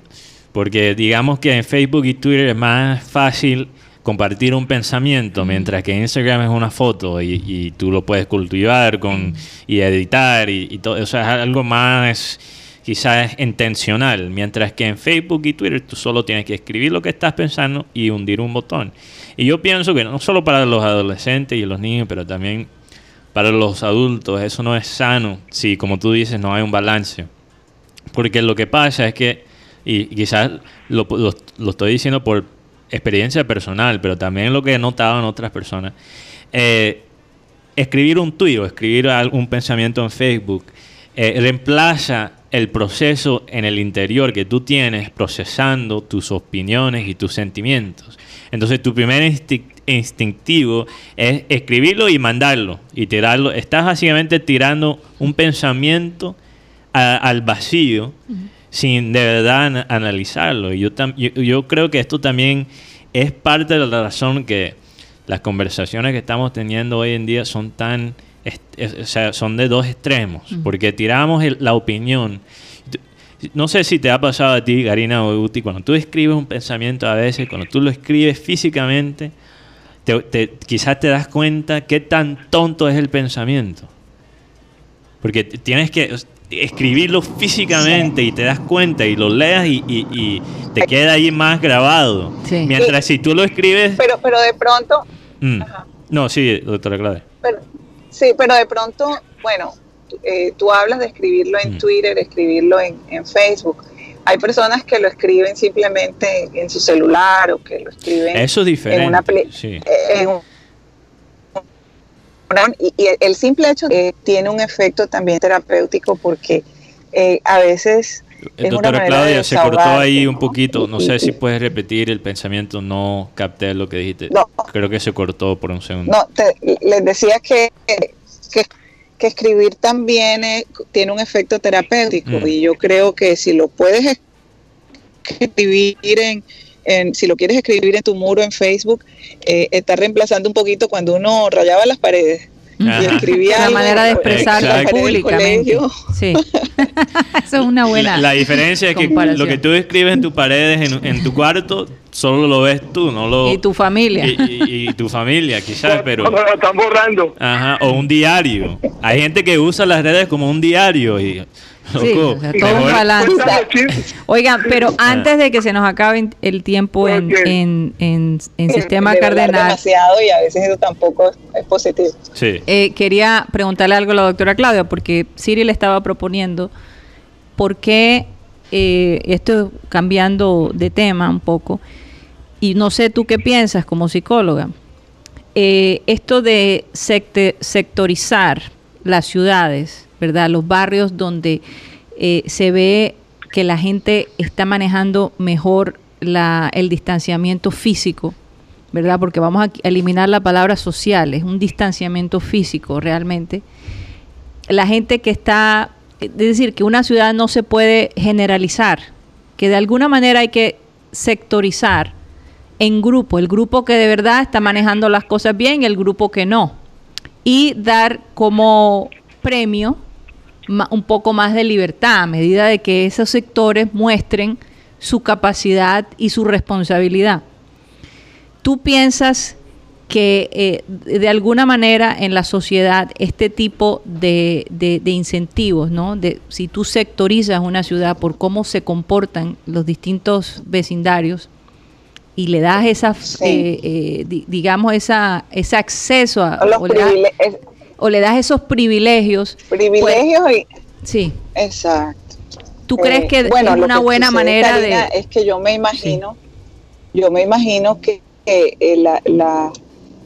Porque digamos que en Facebook y Twitter es más fácil compartir un pensamiento, mientras que Instagram es una foto y, tú lo puedes cultivar con, y editar y, todo, o sea, es algo más quizás intencional, mientras que en Facebook y Twitter tú solo tienes que escribir lo que estás pensando y hundir un botón. Y yo pienso que no solo para los adolescentes y los niños, pero también para los adultos, eso no es sano si, como tú dices, no hay un balance. Porque lo que pasa es que, y quizás lo, lo estoy diciendo por experiencia personal, pero también lo que he notado en otras personas, eh, escribir un tuit o escribir algún pensamiento en Facebook eh, reemplaza el proceso en el interior que tú tienes procesando tus opiniones y tus sentimientos. Entonces tu primer instintivo es escribirlo y mandarlo y tirarlo. Estás básicamente tirando un pensamiento al vacío sin de verdad analizarlo. Y yo, yo, creo que esto también es parte de la razón que las conversaciones que estamos teniendo hoy en día son tan, o sea, son de dos extremos, porque tiramos la opinión. No sé si te ha pasado a ti, Karina o Guti, cuando tú escribes un pensamiento a veces, cuando tú lo escribes físicamente, quizás te das cuenta qué tan tonto es el pensamiento. Porque tienes que, escribirlo físicamente y te das cuenta y lo leas y, te queda ahí más grabado. Mientras si tú lo escribes... Pero, pero de pronto... Mm. No, sí, doctora Claudia. sí, pero de pronto, bueno, eh, tú hablas de escribirlo en mm. Twitter, escribirlo en, Facebook. Hay personas que lo escriben simplemente en su celular o que lo escriben Eso es diferente, en una sí. en y, el simple hecho de tiene un efecto también terapéutico porque eh, a veces... Doctora Claudia, se cortó ahí un poquito. No sé si puedes repetir el pensamiento. No capté lo que dijiste. Creo que se cortó por un segundo. No, les decía que, que escribir también tiene un efecto terapéutico mm. y yo creo que si lo puedes escribir en, en, si lo quieres escribir en tu muro en Facebook, eh, está reemplazando un poquito cuando uno rayaba las paredes y escribía la manera de expresarlo públicamente. Sí. Eso es una buena. La, diferencia es que lo que tú escribes en tus paredes, en, tu cuarto, solo lo ves tú, no lo. Y tu familia. Y, tu familia, quizás, pero. lo están borrando. Ajá, o un diario. Hay gente que usa las redes como un diario y Sí, todo un balance. Oigan, pero antes de que se nos acabe el tiempo en, en, en, sistema cardenal. demasiado y a veces eso tampoco es positivo. Eh, quería preguntarle algo a la doctora Claudia, porque Siri le estaba proponiendo por qué, eh, esto cambiando de tema un poco, y no sé tú qué piensas como psicóloga, eh, esto de sectorizar las ciudades ¿verdad? Los barrios donde eh, se ve que la gente está manejando mejor el distanciamiento físico, ¿verdad? Porque vamos a eliminar la palabra social, es un distanciamiento físico realmente. La gente que está, es decir, que una ciudad no se puede generalizar, que de alguna manera hay que sectorizar en grupo, el grupo que de verdad está manejando las cosas bien y el grupo que no. Y dar como premio un poco más de libertad a medida de que esos sectores muestren su capacidad y su responsabilidad. ¿Tú piensas que eh, de alguna manera en la sociedad este tipo de, incentivos, ¿no? De, si tú sectorizas una ciudad por cómo se comportan los distintos vecindarios y le das esa, eh, eh, digamos, esa, ese acceso a... Los o le das esos privilegios. Privilegios pues, y... Sí. Exacto. ¿Tú crees que bueno, es una buena manera de...? Es que yo me imagino, yo me imagino que eh, la,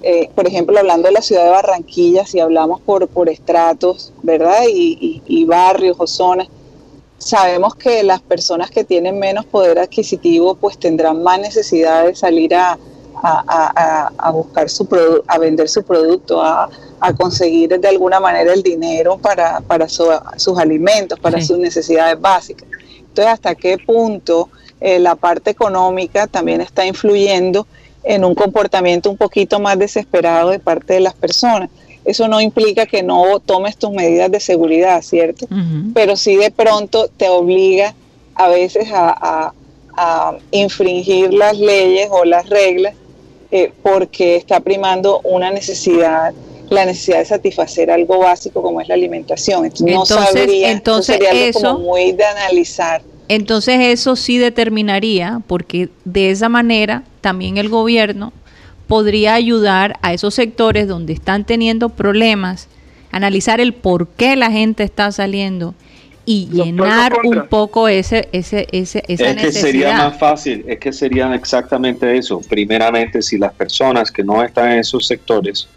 eh, por ejemplo, hablando de la ciudad de Barranquilla, si hablamos por, por estratos, ¿verdad? Y, barrios o zonas, sabemos que las personas que tienen menos poder adquisitivo pues tendrán más necesidad de salir a, a, buscar su a vender su producto, a, conseguir de alguna manera el dinero para, para sus alimentos, para sus necesidades básicas. Entonces, ¿hasta qué punto eh, la parte económica también está influyendo en un comportamiento un poquito más desesperado de parte de las personas? Eso no implica que no tomes tus medidas de seguridad, ¿cierto? Pero sí de pronto te obliga a veces a, a infringir las leyes o las reglas eh, porque está primando una necesidad la necesidad de satisfacer algo básico como es la alimentación. Entonces, no sabría, entonces eso, como muy de analizar. Entonces eso sí determinaría, porque de esa manera también el gobierno podría ayudar a esos sectores donde están teniendo problemas, analizar el por qué la gente está saliendo y llenar un poco ese, ese, ese, esa es que sería más fácil, es que serían exactamente eso. Primeramente, si las personas que no están en esos sectores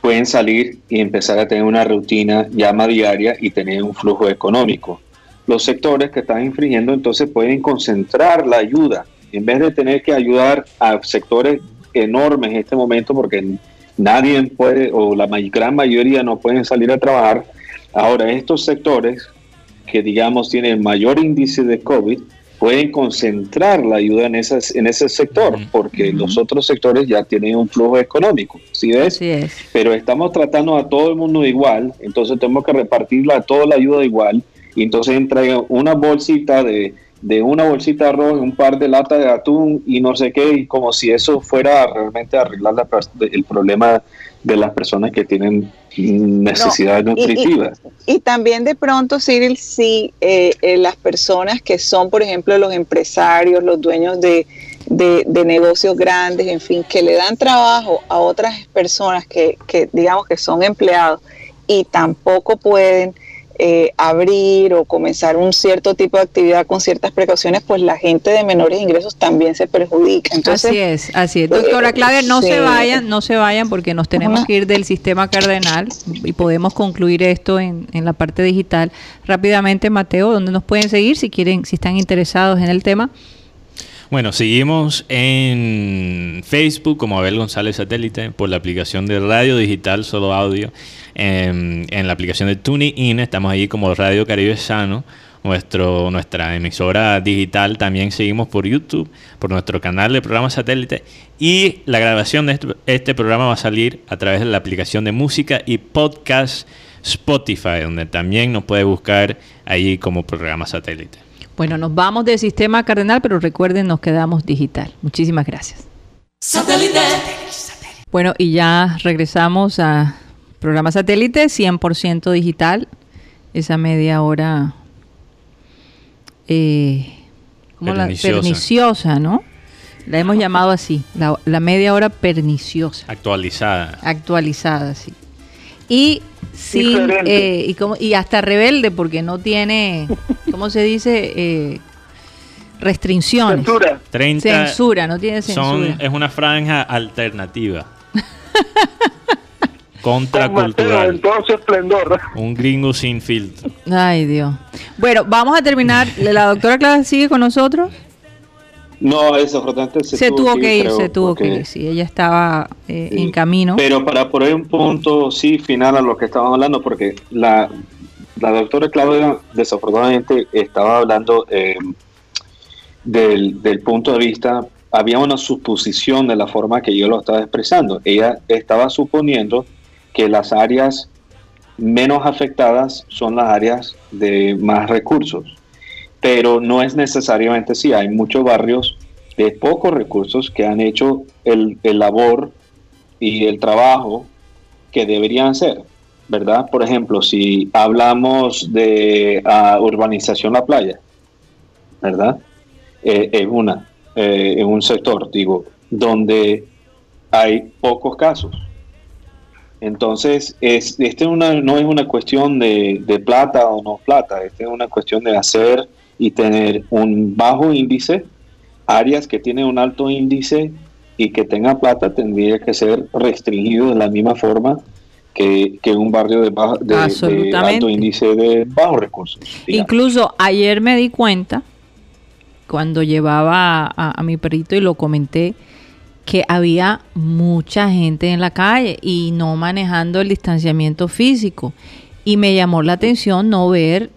pueden salir y empezar a tener una rutina llama diaria y tener un flujo económico. Los sectores que están infringiendo entonces pueden concentrar la ayuda en vez de tener que ayudar a sectores enormes en este momento porque nadie puede o la gran mayoría no pueden salir a trabajar Ahora, estos sectores que digamos tienen mayor índice de COVID pueden concentrar la ayuda en, esas, en ese sector, porque los otros sectores ya tienen un flujo económico, ¿sí ves? Pero estamos tratando a todo el mundo igual, entonces tenemos que repartirla toda la ayuda igual, y entonces entra una bolsita de, de una bolsita de arroz, un par de latas de atún y no sé qué, y como si eso fuera realmente arreglar el problema de las personas que tienen necesidades nutritivas. Y, también de pronto, Cyril, si eh, eh, las personas que son, por ejemplo, los empresarios, los dueños de, de, negocios grandes, en fin, que le dan trabajo a otras personas que, que digamos que son empleados y tampoco pueden eh, abrir o comenzar un cierto tipo de actividad con ciertas precauciones, pues la gente de menores ingresos también se perjudica. Entonces, así es, así es. Doctora Clave, no se vayan, no se vayan porque nos tenemos que ir del sistema cardenal y podemos concluir esto en, en la parte digital. Rápidamente, Mateo, ¿dónde nos pueden seguir si quieren, si están interesados en el tema? Bueno, seguimos en Facebook como Abel González Satélite por la aplicación de Radio Digital Solo Audio. En, en la aplicación de TuneIn estamos ahí como Radio Caribe Sano nuestro, nuestra emisora digital. También seguimos por YouTube, por nuestro canal de programa satélite. Y la grabación de este, este, programa va a salir a través de la aplicación de música y podcast Spotify, donde también nos puede buscar ahí como programa satélite. Bueno, nos vamos del sistema cardenal, pero recuerden, nos quedamos digital. Muchísimas gracias. Satélite. Bueno, y ya regresamos a programa satélite 100% digital. Esa media hora eh, como perniciosa. la perniciosa, ¿no? La hemos llamado así, la, media hora perniciosa. Actualizada. Actualizada, sí. Y sin, eh, y, como, y hasta rebelde porque no tiene, ¿cómo se dice? Eh, restricciones. Censura. censura, no tiene censura. es una franja alternativa. contracultural. En todo su esplendor. Un gringo sin filtro. Ay, Dios. Bueno, vamos a terminar. ¿La doctora Clara sigue con nosotros? No, eso, se, se tuvo, que ir, se tuvo que ir, sí, ella estaba eh, en camino. Pero para poner un punto, sí, final a lo que estábamos hablando, porque la, la doctora Claudia desafortunadamente estaba hablando eh, del, del punto de vista, había una suposición de la forma que yo lo estaba expresando. Ella estaba suponiendo que las áreas menos afectadas son las áreas de más recursos. Pero no es necesariamente así. Hay muchos barrios de pocos recursos que han hecho el, labor y el trabajo que deberían hacer, ¿verdad? Por ejemplo, si hablamos de ah, urbanización la playa, ¿verdad? Eh, una, eh, un sector, digo, donde hay pocos casos entonces, es, este una, no es una cuestión de, plata o no plata, este es una cuestión de hacer y tener un bajo índice, áreas que tienen un alto índice y que tenga plata tendría que ser restringido de la misma forma que, un barrio de, de, alto índice de bajos recursos. Incluso ayer me di cuenta, cuando llevaba a mi perrito y lo comenté, que había mucha gente en la calle y no manejando el distanciamiento físico. Y me llamó la atención no ver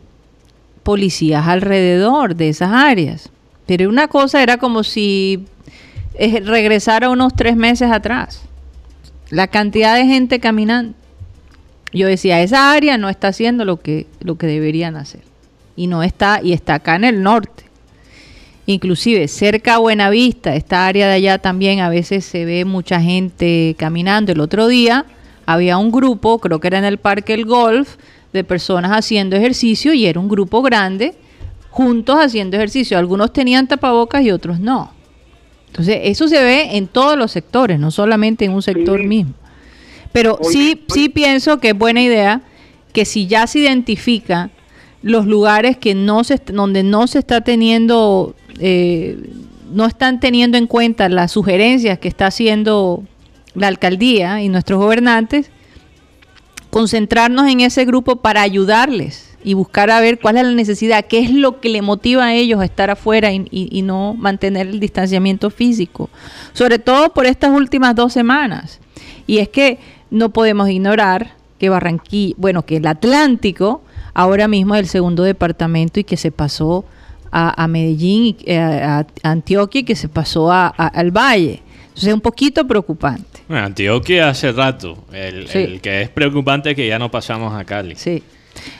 policías alrededor de esas áreas. Pero una cosa era como si eh, regresara unos tres meses atrás. La cantidad de gente caminando. Yo decía, esa área no está haciendo lo que, lo que deberían hacer. Y no está, y está acá en el norte inclusive cerca a Buenavista, esta área de allá también a veces se ve mucha gente caminando. El otro día había un grupo, creo que era en el Parque El Golf, de personas haciendo ejercicio y era un grupo grande juntos haciendo ejercicio. Algunos tenían tapabocas y otros no. Entonces, eso se ve en todos los sectores, no solamente en un sector mismo. Pero sí, sí pienso que es buena idea que si ya se identifica los lugares que no se, donde no se está teniendo eh, no están teniendo en cuenta las sugerencias que está haciendo la alcaldía y nuestros gobernantes, concentrarnos en ese grupo para ayudarles y buscar a ver cuál es la necesidad, qué es lo que le motiva a ellos a estar afuera y, no mantener el distanciamiento físico, sobre todo por estas últimas dos semanas. Y es que no podemos ignorar que Barranquilla, bueno, que el Atlántico ahora mismo es el segundo departamento y que se pasó a, Medellín, eh, a, Antioquia y que se pasó al Valle. Entonces es un poquito preocupante. Bueno, Antioquia hace rato. El, que es preocupante es que ya no pasamos a Cali. Sí.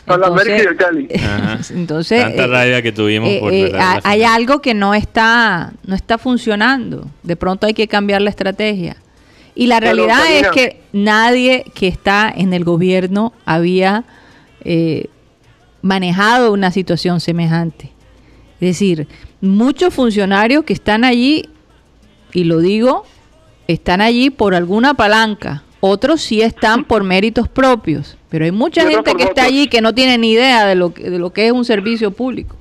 Entonces, Cali. entonces Tanta rabia que tuvimos eh, eh, hay algo que no está, no está funcionando. De pronto hay que cambiar la estrategia. Y la realidad es que nadie que está en el gobierno había manejado una situación semejante. Es decir, muchos funcionarios que están allí, y lo digo, están allí por alguna palanca. Otros sí están por méritos propios, pero hay mucha gente que está allí que no tiene ni idea de lo, que, de lo que es un servicio público.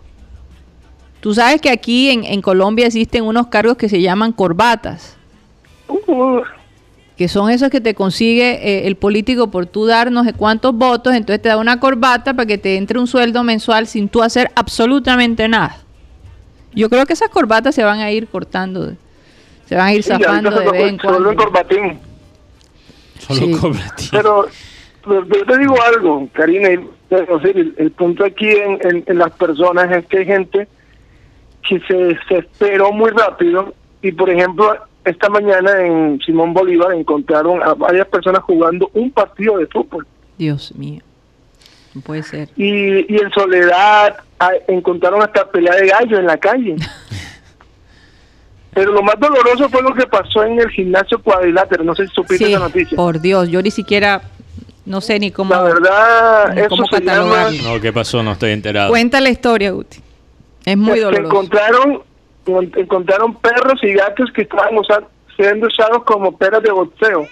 Tú sabes que aquí en, Colombia existen unos cargos que se llaman corbatas, uh. que son esos que te consigue eh, el político por tú darnos cuántos votos, entonces te da una corbata para que te entre un sueldo mensual sin tú hacer absolutamente nada. Yo creo que esas corbatas se van a ir cortando, se van a ir zafando de vez en cuando. corbatín. Solo corbatín. Pero, pero, yo te digo algo, Karina, el, punto aquí en, en, las personas es que hay gente que se, se esperó muy rápido y, por ejemplo, esta mañana en Simón Bolívar encontraron a varias personas jugando un partido de fútbol. Dios mío, no puede ser. Y, y en Soledad encontraron hasta pelea de gallo en la calle. Pero lo más doloroso fue lo que pasó en el gimnasio cuadrilátero. No sé si supiste esa noticia. Por Dios, yo ni siquiera no sé ni cómo. La verdad, eso se llama... No, ¿qué pasó? No estoy enterado. Cuenta la historia, Guti. Es muy doloroso. Encontraron, encontraron perros y gatos que estaban siendo usados como perros de boxeo.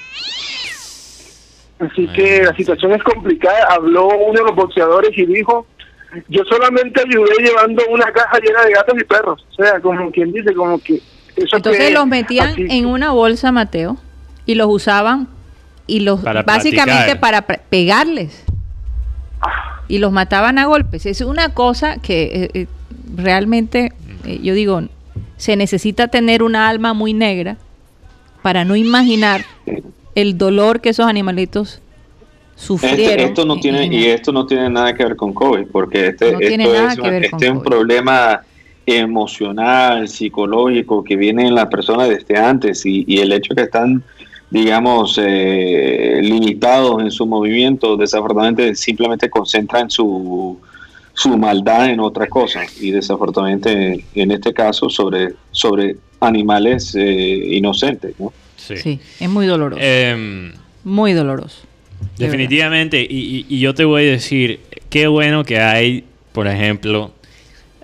Así que la situación es complicada. Habló uno de los boxeadores y dijo, yo solamente ayudé llevando una caja llena de gatos y perros. O sea, como quien dice, como que... Eso Entonces los metían en una bolsa, Mateo, y los usaban y los básicamente para pegarles. Y los mataban a golpes. Es una cosa que eh, eh, realmente, eh, yo digo, se necesita tener una alma muy negra para no imaginar el dolor que esos animalitos sufrieron. esto no tiene y esto no tiene nada que ver con COVID, porque este, esto es, este un problema emocional, psicológico que viene en las personas desde antes y, y el hecho que están digamos, eh, limitados en su movimiento, desafortunadamente simplemente concentran su, su maldad en otra cosa y desafortunadamente en este caso sobre, sobre animales eh, inocentes. ¿no? Sí. es muy doloroso. Em, muy doloroso. definitivamente, y, y yo te voy a decir, qué bueno que hay, por ejemplo,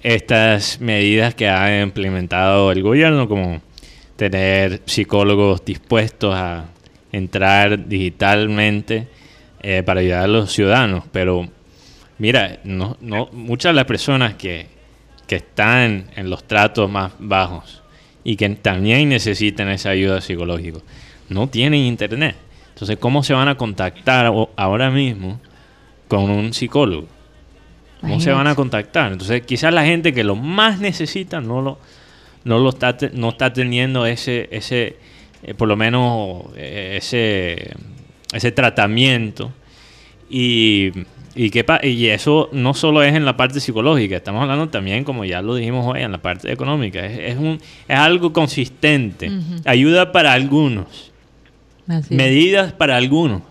estas medidas que ha implementado el gobierno como tener psicólogos dispuestos a entrar digitalmente eh, para ayudar a los ciudadanos. Pero mira, muchas de las personas que, que están en los tratos más bajos y que también necesitan esa ayuda psicológica no tienen internet. Entonces, ¿cómo se van a contactar ahora mismo con un psicólogo? ¿Cómo se van a contactar? Entonces, quizás la gente que lo más necesita no lo, no lo está no está teniendo ese ese eh, por lo menos eh, ese ese tratamiento y y, que, y eso no solo es en la parte psicológica, estamos hablando también, como ya lo dijimos hoy, en la parte económica. Es, un, es algo consistente. Ayuda para algunos. medidas para algunos.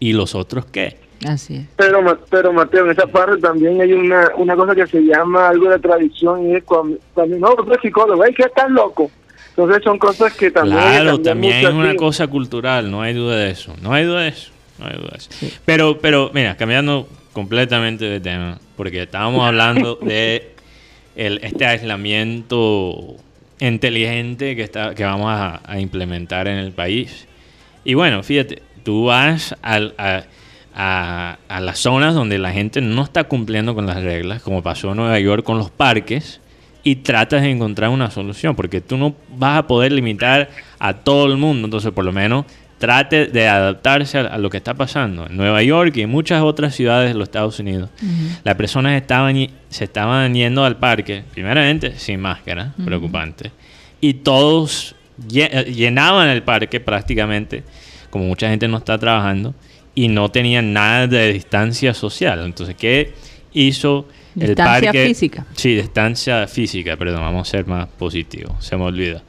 ¿Y los otros qué? Así es. Pero, pero Mateo, en esa parte también hay una, una cosa que se llama algo de tradición y es cuando, no, tú eres psicólogo, hay que estar loco. Entonces son cosas que también... Claro, también es una cosa cultural, no hay duda de eso, no hay duda de eso, no hay duda de eso. Pero, pero, mira, cambiando completamente de tema, porque estábamos hablando de el, este aislamiento inteligente que, está, que vamos a, a implementar en el país. Y bueno, fíjate, tú vas al... A, a, las zonas donde la gente no está cumpliendo con las reglas, como pasó en Nueva York con los parques, y tratas de encontrar una solución, porque tú no vas a poder limitar a todo el mundo, entonces por lo menos trate de adaptarse a, lo que está pasando. En Nueva York y en muchas otras ciudades de los Estados Unidos, las personas estaban, se estaban yendo al parque, primeramente sin máscara, preocupante, y todos llenaban el parque prácticamente, como mucha gente no está trabajando, y no tenían nada de distancia social. Entonces, ¿qué hizo el distancia física. Sí, distancia física, perdón, vamos a ser más positivos, se me olvida.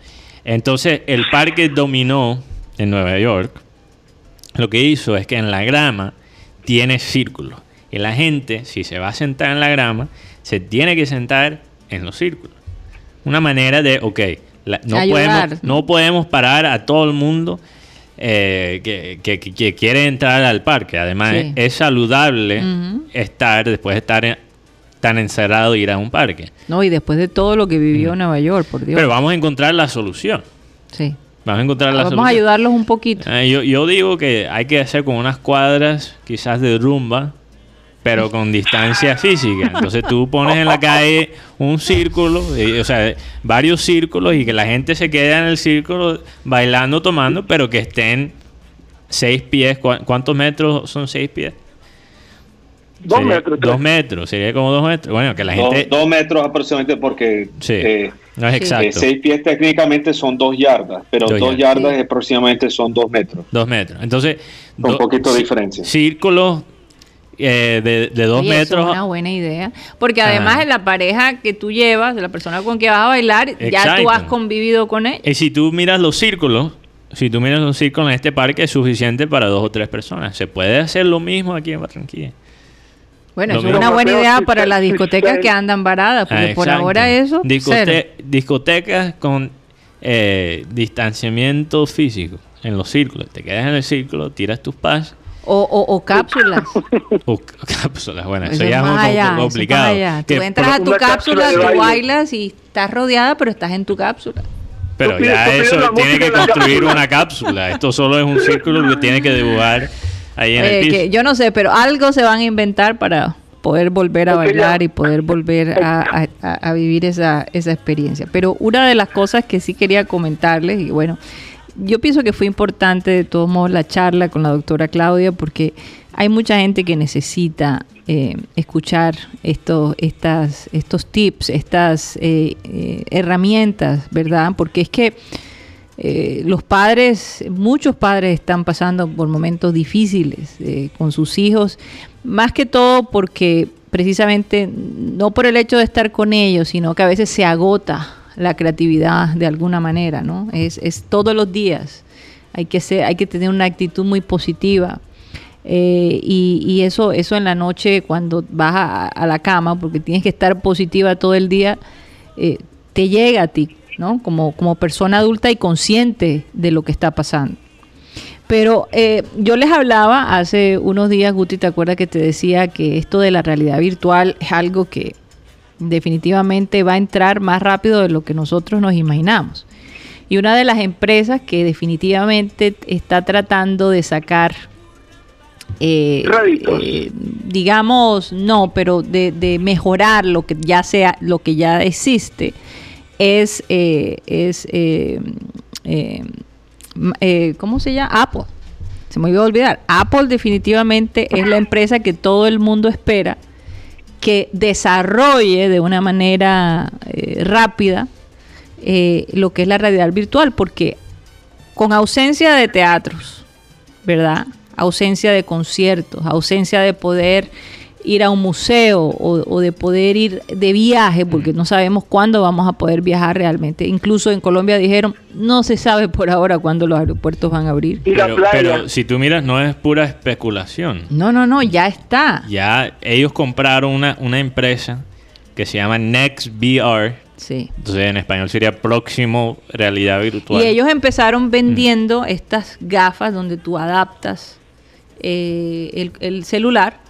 Entonces, el parque dominó en Nueva York. Lo que hizo es que en la grama tiene círculos. Y la gente, si se va a sentar en la grama, se tiene que sentar en los círculos. Una manera de, ok, no, podemos, no podemos parar a todo el mundo eh, que, quiere entrar al parque. Además, es, saludable estar, después de estar tan encerrado, ir a un parque. No, y después de todo lo que vivió en Nueva York, por Dios. Pero vamos a encontrar la solución. Sí. Vamos a encontrar la Vamos a ayudarlos un poquito. Eh, yo, yo digo que hay que hacer con unas cuadras, quizás de rumba, pero con distancia física. Entonces tú pones en la calle un círculo, o sea, varios círculos y que la gente se quede en el círculo bailando, tomando, pero que estén seis pies. ¿Cuántos metros son seis pies? Dos metros. Dos metros, sería como dos metros. Bueno, que la gente... Dos, metros aproximadamente porque... Sí, eh, no es exacto. Eh, seis pies técnicamente son dos yardas, pero dos, yardas aproximadamente son dos metros. Dos metros. Entonces... Un poquito de diferencia. Círculos eh, de, dos metros. Es una buena idea. Porque además de la pareja que tú llevas, de la persona con que vas a bailar, ya tú has convivido con él. Y si tú miras los círculos, si tú miras un círculo en este parque es suficiente para dos o tres personas. Se puede hacer lo mismo aquí en Barranquilla. Bueno, es una buena idea para las discotecas que andan varadas, porque por ahora eso. discotecas con eh, distanciamiento físico en los círculos. Te quedas en el círculo, tiras tus pasos o, o, cápsulas. o cápsulas, bueno, eso, ya es un poco complicado. Tú entras a tu cápsula, tú bailas y estás rodeada, pero estás en tu cápsula. Pero ya eso tiene que construir una cápsula. Esto solo es un círculo que tiene que dibujar ahí en el eh, piso. yo no sé, pero algo se van a inventar para poder volver a bailar y poder volver a, a, vivir esa, esa experiencia. Pero una de las cosas que sí quería comentarles, y bueno, yo pienso que fue importante de todos modos la charla con la doctora Claudia porque hay mucha gente que necesita eh, escuchar estos, estas, estos tips, estas eh, eh, herramientas, ¿verdad? Porque es que los padres, muchos padres están pasando por momentos difíciles con sus hijos, más que todo porque precisamente no por el hecho de estar con ellos, sino que a veces se agota la creatividad de alguna manera, ¿no? Es, es todos los días. Hay que, ser, hay que tener una actitud muy positiva. Eh, y, eso, eso en la noche cuando vas a, la cama, porque tienes que estar positiva todo el día, eh, te llega a ti, ¿no? Como, como persona adulta y consciente de lo que está pasando. Pero eh, yo les hablaba hace unos días, Guti, ¿te acuerdas que te decía que esto de la realidad virtual es algo que definitivamente va a entrar más rápido de lo que nosotros nos imaginamos. Y una de las empresas que definitivamente está tratando de sacar, eh, eh, digamos, no, pero de, mejorar lo que ya sea, lo que ya existe, es, eh, es ¿cómo se llama? Apple. Se me iba a olvidar. Apple definitivamente es la empresa que todo el mundo espera que desarrolle de una manera eh, rápida eh, lo que es la realidad virtual, porque con ausencia de teatros, ¿verdad? Ausencia de conciertos, ausencia de poder ir a un museo o, de poder ir de viaje, porque no sabemos cuándo vamos a poder viajar realmente. Incluso en Colombia dijeron, no se sabe por ahora cuándo los aeropuertos van a abrir. Pero, si tú miras, no es pura especulación. No, no, no, ya está. Ya ellos compraron una, una empresa que se llama NextVR. Sí. Entonces en español sería próximo realidad virtual. Y ellos empezaron vendiendo estas gafas donde tú adaptas eh, el, el celular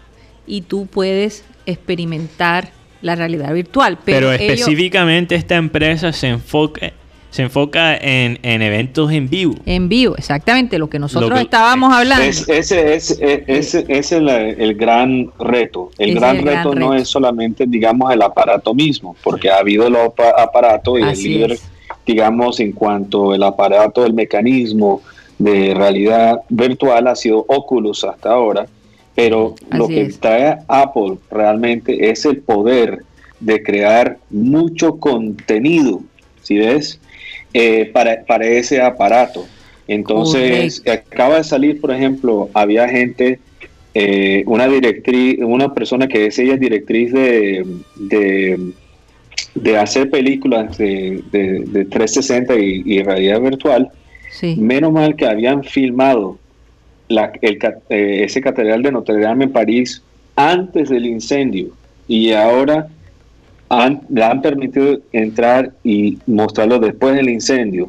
y tú puedes experimentar la realidad virtual. Pero, específicamente esta empresa se enfoca se enfoca en, eventos en vivo. En vivo, exactamente, lo que nosotros estábamos hablando. ese es, ese, es el, gran reto. El, gran, reto no es solamente, digamos, el aparato mismo, porque ha habido el aparato y el líder, digamos, en cuanto el aparato, el mecanismo de realidad virtual ha sido Oculus hasta ahora pero lo que trae Apple realmente es el poder de crear mucho contenido, si ves? Eh, para, para, ese aparato. Entonces, acaba de salir, por ejemplo, había gente, eh, una directriz, una persona que es ella directriz de, de, hacer películas de, de, 360 y, realidad virtual. Menos mal que habían filmado eh, ese catedral de Notre Dame en París antes del incendio y ahora han, le han permitido entrar y mostrarlo después del incendio.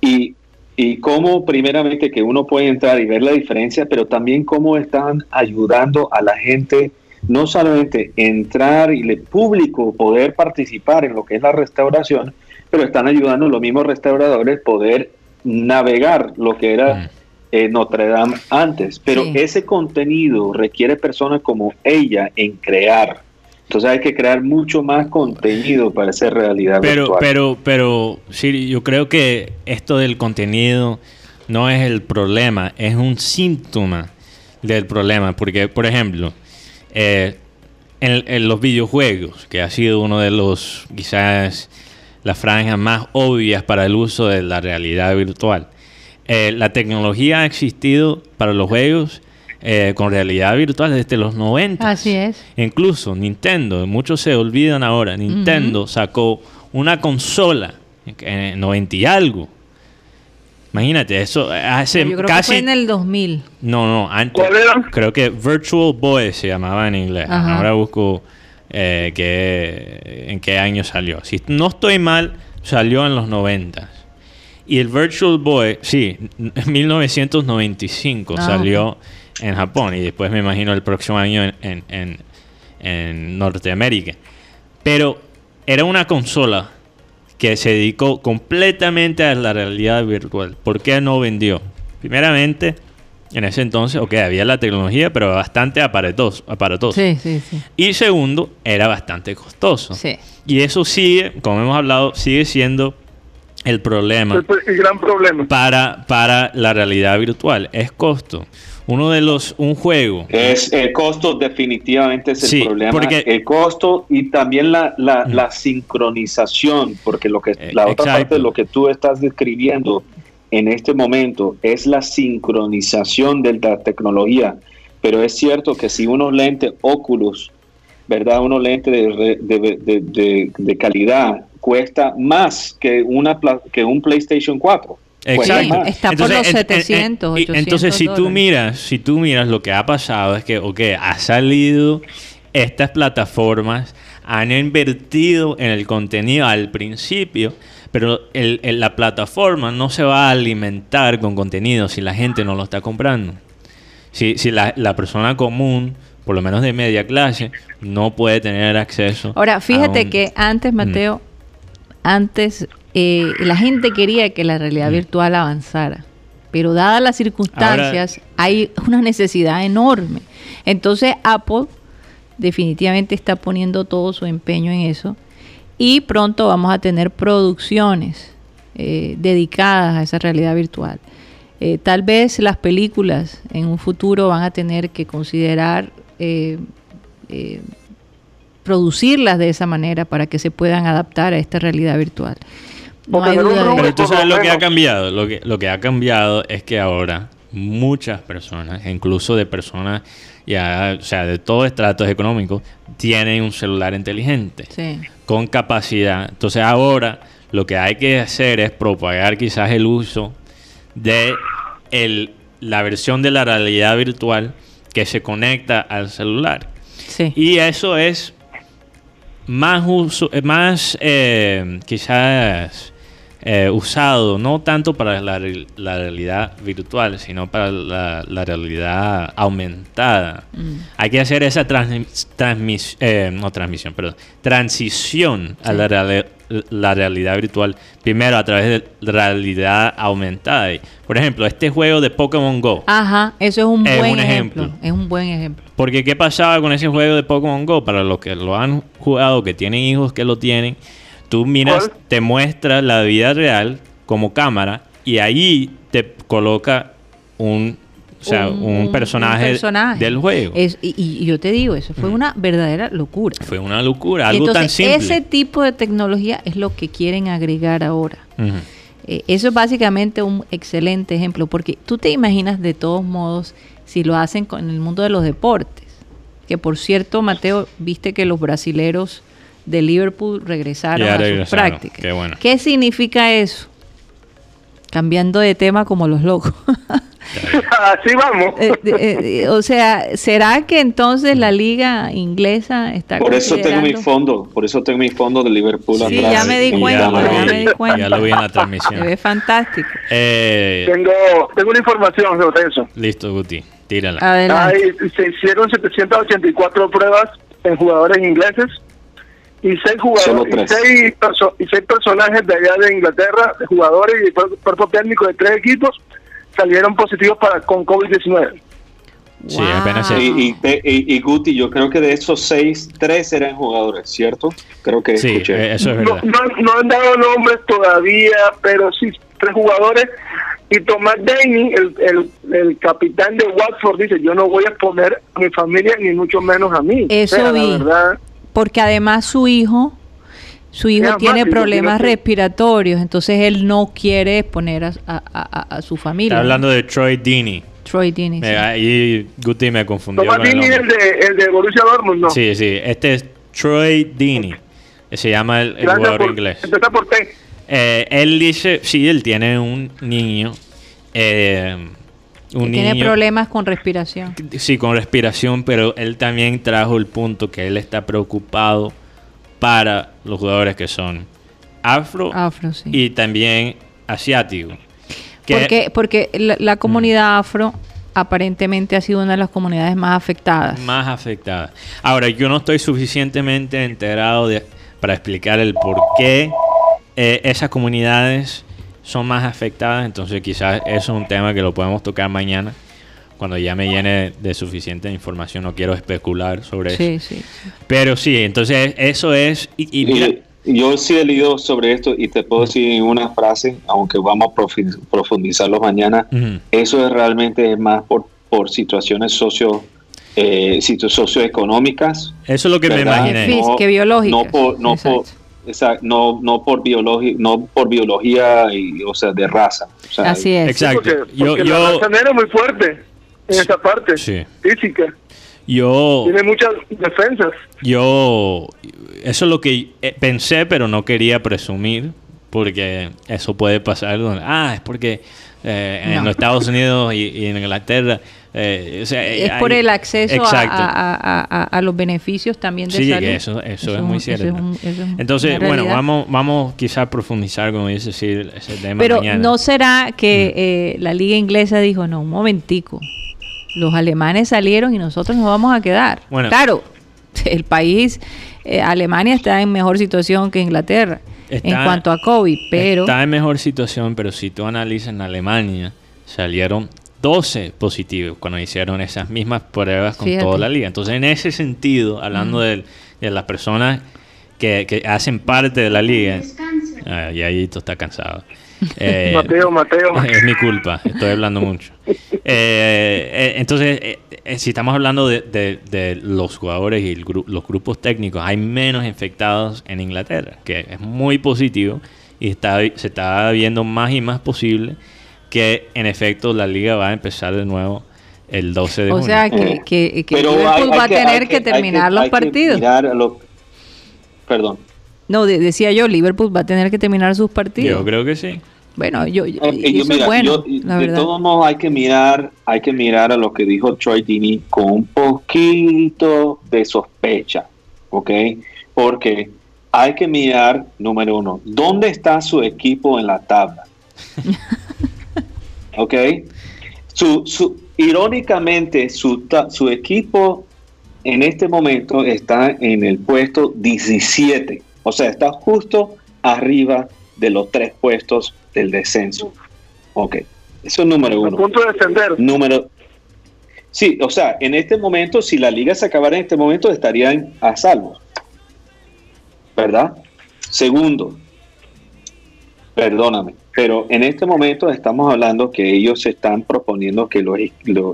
Y, y cómo primeramente que uno puede entrar y ver la diferencia, pero también cómo están ayudando a la gente no solamente entrar y el público poder participar en lo que es la restauración, pero están ayudando los mismos restauradores poder navegar lo que era mm. Eh, Notre Dame antes, pero ese contenido requiere personas como ella en crear. Entonces hay que crear mucho más contenido para hacer realidad pero, virtual. Pero, pero, sí, yo creo que esto del contenido no es el problema, es un síntoma del problema. Porque, por ejemplo, Eh, en, los videojuegos, que ha sido uno de los, quizás, las franjas más obvias para el uso de la realidad virtual. Eh, la tecnología ha existido para los juegos eh, con realidad virtual desde los 90. Así es. Incluso Nintendo, muchos se olvidan ahora, Nintendo sacó una consola en 90 y algo. Imagínate, eso hace Yo creo casi... Que fue en el 2000. No, no, antes. ¿Cuál era? Creo que Virtual Boy se llamaba en inglés. Ajá. Ahora busco eh, qué- en qué año salió. Si no estoy mal, salió en los 90. Y el Virtual Boy, sí, en 1995 Ah, salió en Japón y después me imagino el próximo año en, en- en- en Norteamérica. Pero era una consola que se dedicó completamente a la realidad virtual. ¿Por qué no vendió? Primeramente, en ese entonces, ok, había la tecnología, pero bastante aparatoso. aparatoso. Sí, sí, sí. Y segundo, era bastante costoso. Sí. Y eso sigue, como hemos hablado, sigue siendo el problema El, el gran problema. para, para la realidad virtual. Es costo. Uno de los, un juego. Es el costo definitivamente es el Sí, problema. porque- el costo y también la, la, Mm. la sincronización, porque lo que Eh, la otra exacto. parte de lo que tú estás describiendo en este momento es la sincronización de la tecnología. Pero es cierto que si unos lentes Oculus, ¿verdad? Unos lentes de, re- de, de- de- de calidad cuesta más que, una, pla- que un PlayStation 4. Cuesta Exacto. Está por los en- en- 700, y 800 Entonces, si tú miras, si tú miras lo que ha pasado es que, ok, ha salido estas plataformas, han invertido en el contenido al principio, pero el- el- la plataforma no se va a alimentar con contenido si la gente no lo está comprando. Si, si la, la persona común, por lo menos de media clase, no puede tener acceso. Ahora, fíjate a un- que antes, Mm. Antes eh, la gente quería que la realidad Mm. virtual avanzara, pero dadas las circunstancias, hay una necesidad enorme. Entonces, Apple definitivamente está poniendo todo su empeño en eso y pronto vamos a tener producciones eh, dedicadas a esa realidad virtual. Eh, tal vez las películas en un futuro van a tener que considerar producirlas de esa manera para que se puedan adaptar a esta realidad virtual. No O hay duda de Pero tú sabes lo que ha cambiado. Lo que, lo que ha cambiado es que ahora muchas personas, incluso de personas ya, o sea, de todos estratos económicos, tienen un celular inteligente Sí. con capacidad. Entonces ahora lo que hay que hacer es propagar quizás el uso de el, la versión de la realidad virtual que se conecta al celular. Sí. Y eso es más uso, eh, más eh, quizás eh, usado, no tanto para la, la realidad virtual, sino para la, la realidad aumentada. Mm. Hay que hacer esa transmis- eh, no transmisión, perdón, transición a la, reali- la realidad virtual, primero a través de realidad aumentada. Por ejemplo, este juego de Pokémon Go. Ajá, eso es un Es buen un ejemplo. ejemplo. Es un buen ejemplo. Porque ¿qué pasaba con ese juego de Pokémon Go? Para los que lo han jugado, que tienen hijos que lo tienen, tú miras, ¿Cuál? te muestra la vida real como cámara y ahí te coloca un, o sea, Un- un, un personaje, del juego. Es- y, y yo te digo, eso fue una verdadera locura. Fue una locura, algo Entonces, tan simple. ese tipo de tecnología es lo que quieren agregar ahora. Eh, eso es básicamente un excelente ejemplo, porque tú te imaginas de todos modos si lo hacen con el mundo de los deportes. Que por cierto, Mateo, viste que los brasileros de Liverpool regresaron Ya a sus prácticas. qué bueno. ¿Qué significa eso? Cambiando de tema como los locos. Así vamos. Eh, eh, eh, o sea, ¿será que entonces la liga inglesa está Por eso tengo mi fondo, por eso tengo mi fondo de Liverpool Sí, atrás. ya me di cuenta, ya me di cuenta. Ya lo vi en la Se transmisión. ve fantástico. Eh, Tengo, tengo una información sobre eso. listo, Guti, tírala. Adelante. Hay- se hicieron 784 pruebas en jugadores ingleses y seis, jugadores, y seis, perso- y seis personajes de allá de Inglaterra, de jugadores y cuerpo técnico de tres equipos, salieron positivos para con COVID-19. Sí, apenas Wow. Y, y, te- y- y Guti, yo creo que de esos seis, tres eran jugadores, ¿cierto? Creo que Sí, escuché. eh, eso es No, verdad. no, no han dado nombres todavía, pero sí, tres jugadores Y Tomás Daly, el, el, el, capitán de Watford, dice, yo no voy a exponer a mi familia, ni mucho menos a mí. Eso vi, porque además su hijo, su hijo tiene problemas respiratorios, entonces él no quiere exponer a, a, a, su familia. Está hablando de Troy Deeney. Troy Deeney. Y Guti me confundió. Tomás es el de, el de Borussia Dortmund, ¿no? Sí, sí, este es Troy Deeney. Se llama el, jugador inglés. Empieza por T. Eh, él dice, sí, él tiene un niño. Eh, un tiene problemas con respiración. Sí, con respiración, pero él también trajo el punto que él está preocupado para los jugadores que son afro, y también asiáticos. porque porque la, comunidad afro aparentemente ha sido una de las comunidades más afectadas. Más afectadas. Ahora, yo no estoy suficientemente enterado de, para explicar el por qué eh, esas comunidades son más afectadas, entonces quizás eso es un tema que lo podemos tocar mañana cuando ya me llene de suficiente información, no quiero especular sobre eso. Sí. Pero sí, entonces eso es... Y, yo sí he leído sobre esto y te puedo decir en una frase, aunque vamos a profundizarlo mañana, eso es realmente más por, por situaciones socio, eh, socioeconómicas. Eso es lo que me imaginé. que biológicas. No por, no por, no, no por biología, no por biología y, o sea, de raza. Así es. Exacto. porque, yo, la raza es muy fuerte en esa parte física. Yo tiene muchas defensas. Yo eso es lo que eh, pensé, pero no quería presumir porque eso puede pasar. Ah, es porque eh, en los Estados Unidos y en Inglaterra eh, es por el acceso a, los beneficios también de sí, eso, eso, es muy cierto. Entonces, bueno, vamos, vamos quizás a profundizar, como dice ese tema Pero ¿no será que mm. eh, la liga inglesa dijo, no, un momentico, los alemanes salieron y nosotros nos vamos a quedar? claro, el país, eh, Alemania está en mejor situación que Inglaterra en cuanto a COVID, pero... Está en mejor situación, pero si tú analizas en Alemania, salieron 12 positivos cuando hicieron esas mismas pruebas con toda la liga. Entonces, en ese sentido, hablando de, las personas que, hacen parte de la liga, ah, y ahí tú está cansado. Eh, Mateo, Mateo. Es mi culpa, estoy hablando mucho. Eh, eh, entonces, si estamos hablando de, los jugadores y los grupos técnicos, hay menos infectados en Inglaterra, que es muy positivo y está, se está viendo más y más posible que en efecto la liga va a empezar de nuevo el 12 de junio. O sea que, que, Liverpool va a tener que, terminar los partidos. Perdón. No, decía yo, Liverpool va a tener que terminar sus partidos. Yo creo que sí. Bueno, yo, bueno, de todos modos hay que mirar, hay que mirar a lo que dijo Troy Dini con un poquito de sospecha, ¿ok? Porque hay que mirar, número uno, ¿dónde está su equipo en la tabla? ¿ok? Su, irónicamente, su, su equipo en este momento está en el puesto 17, o sea, está justo arriba de los tres puestos del descenso. Ok, eso es número uno. A punto de descender. Número. Sí, o sea, en este momento, si la liga se acabara en este momento, estarían a salvo. ¿Verdad? Segundo, perdóname, pero en este momento estamos hablando que ellos están proponiendo que los,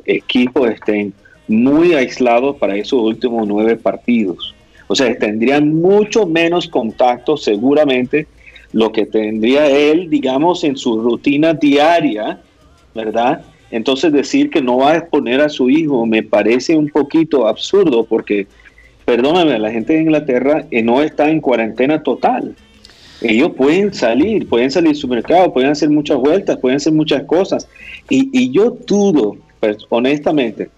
equipos estén muy aislados para esos últimos nueve partidos. O sea, tendrían mucho menos contacto seguramente lo que tendría él, digamos, en su rutina diaria, ¿verdad? Entonces decir que no va a exponer a su hijo me parece un poquito absurdo porque, perdóname, la gente de Inglaterra eh, no está en cuarentena total ellos pueden salir, pueden salir su mercado, pueden hacer muchas vueltas, pueden hacer muchas cosas. Y, yo dudo, pues, honestamente,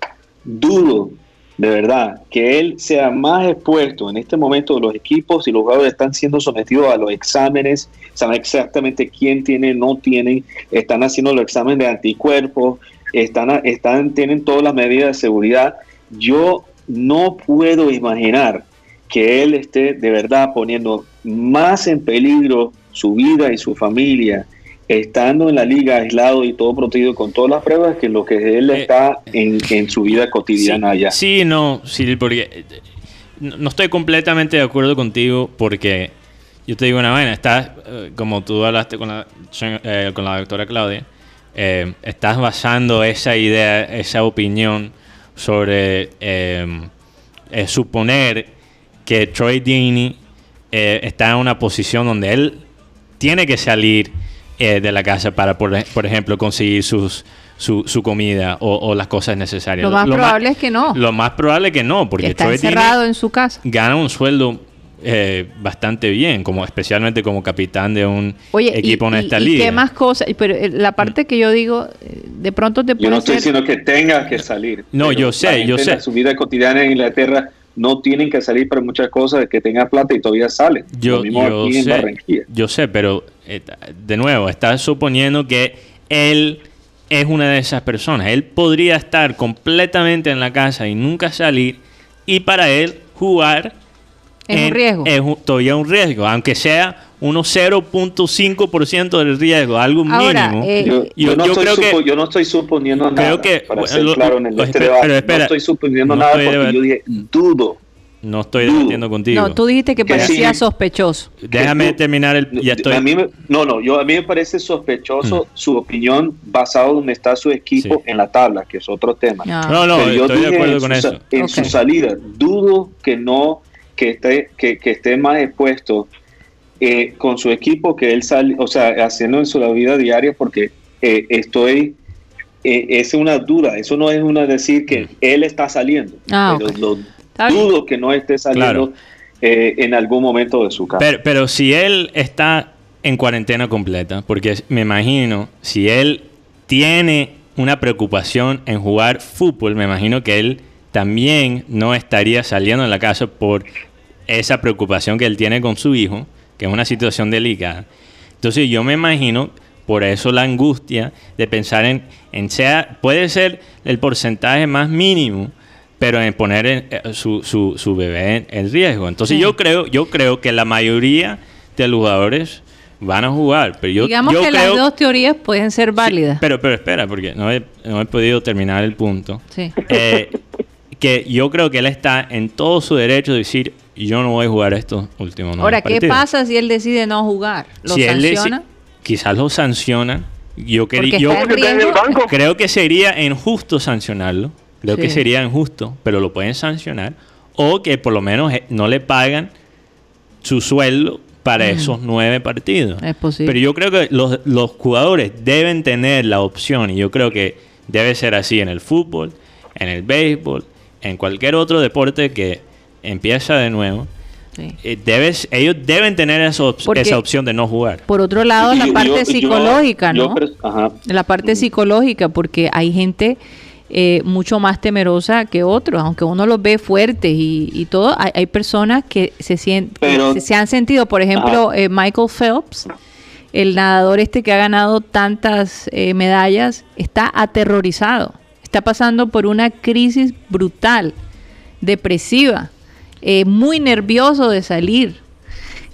dudo de verdad que él sea más expuesto en este momento. Los equipos y los jugadores están siendo sometidos a los exámenes, saben exactamente quién tiene, no tiene, están haciendo los exámenes de anticuerpos, están, están, tienen todas las medidas de seguridad. Yo no puedo imaginar que él esté de verdad poniendo más en peligro su vida y su familia estando en la liga aislado y todo protegido con todas las pruebas que lo que él eh, está en, su vida cotidiana allá. Sí, no, sí, porque eh, no estoy completamente de acuerdo contigo porque yo te digo una vaina, está, eh, como tú hablaste con la, con la doctora Claudia, eh, estás basando esa idea, esa opinión sobre eh, suponer que Troy Deeney está en una posición donde él tiene que salir de la casa para, por, ejemplo, conseguir sus, su, comida o, las cosas necesarias. Lo más probable es que no. Lo más probable es que no, porque está encerrado en su casa. Gana un sueldo eh, bastante bien, como especialmente como capitán de un equipo en esta liga. Y qué más cosas, pero eh, la parte que yo digo, eh, de pronto te puede Yo no estoy diciendo que tenga que salir. No, yo sé, yo sé. su vida cotidiana en Inglaterra no tienen que salir para muchas cosas, que tenga plata y todavía salen. Yo, sé, yo sé, pero de nuevo, estás suponiendo que él es una de esas personas. Él podría estar completamente en la casa y nunca salir y para él jugar es un riesgo. Es todavía un riesgo, aunque sea unos 0.5% del riesgo, algo mínimo. Eh, yo, no creo que, yo no estoy suponiendo nada. Que, para ser claro en este debate, no estoy suponiendo nada porque yo dije dudo. No estoy debatiendo contigo. No, tú dijiste que, parecía sospechoso. Déjame terminar el. Ya estoy. A mí no, no, yo a mí me parece sospechoso mm. su opinión basado donde está su equipo en la tabla, que es otro tema. No, no, estoy de acuerdo con eso. En su salida, dudo que no que esté, que, esté más expuesto eh, con su equipo que él sale, o sea, haciendo en su vida diaria, porque eh, estoy, eh, es una duda, eso no es una decir que mm. él está saliendo, ah, pero dudo que no esté saliendo en algún momento de su casa. Pero, pero si él está en cuarentena completa, porque me imagino, si él tiene una preocupación en jugar fútbol, me imagino que él también no estaría saliendo de la casa por esa preocupación que él tiene con su hijo, que es una situación delicada. Entonces yo me imagino, por eso la angustia de pensar en, en sea, puede ser el porcentaje más mínimo, pero en poner eh, su, su, su, bebé en, riesgo. Entonces yo creo, yo creo que la mayoría de los jugadores van a jugar. Pero yo, Digamos que las dos teorías pueden ser válidas. pero, pero espera, porque no he, no he podido terminar el punto. Sí. Eh, que yo creo que él está en todo su derecho de decir, yo no voy a jugar estos últimos Ahora, ¿qué pasa si él decide no jugar? ¿Lo sanciona? quizás lo sanciona. Yo, quería, yo creo que sería injusto sancionarlo. Creo que sería injusto, pero lo pueden sancionar. O que por lo menos eh, no le pagan su sueldo para esos nueve partidos. Es posible. Pero yo creo que los, los jugadores deben tener la opción, y yo creo que debe ser así en el fútbol, en el béisbol, en cualquier otro deporte que empieza de nuevo, eh, debes, ellos deben tener esa, esa, opción de no jugar. Por otro lado, la parte psicológica, ¿no? La parte psicológica, porque hay gente eh, mucho más temerosa que otros, aunque uno los ve fuertes y, todo, hay, personas que se, sienten, se, han sentido, por ejemplo, eh, Michael Phelps, el nadador este que ha ganado tantas medallas, está aterrorizado está pasando por una crisis brutal, depresiva, eh, muy nervioso de salir.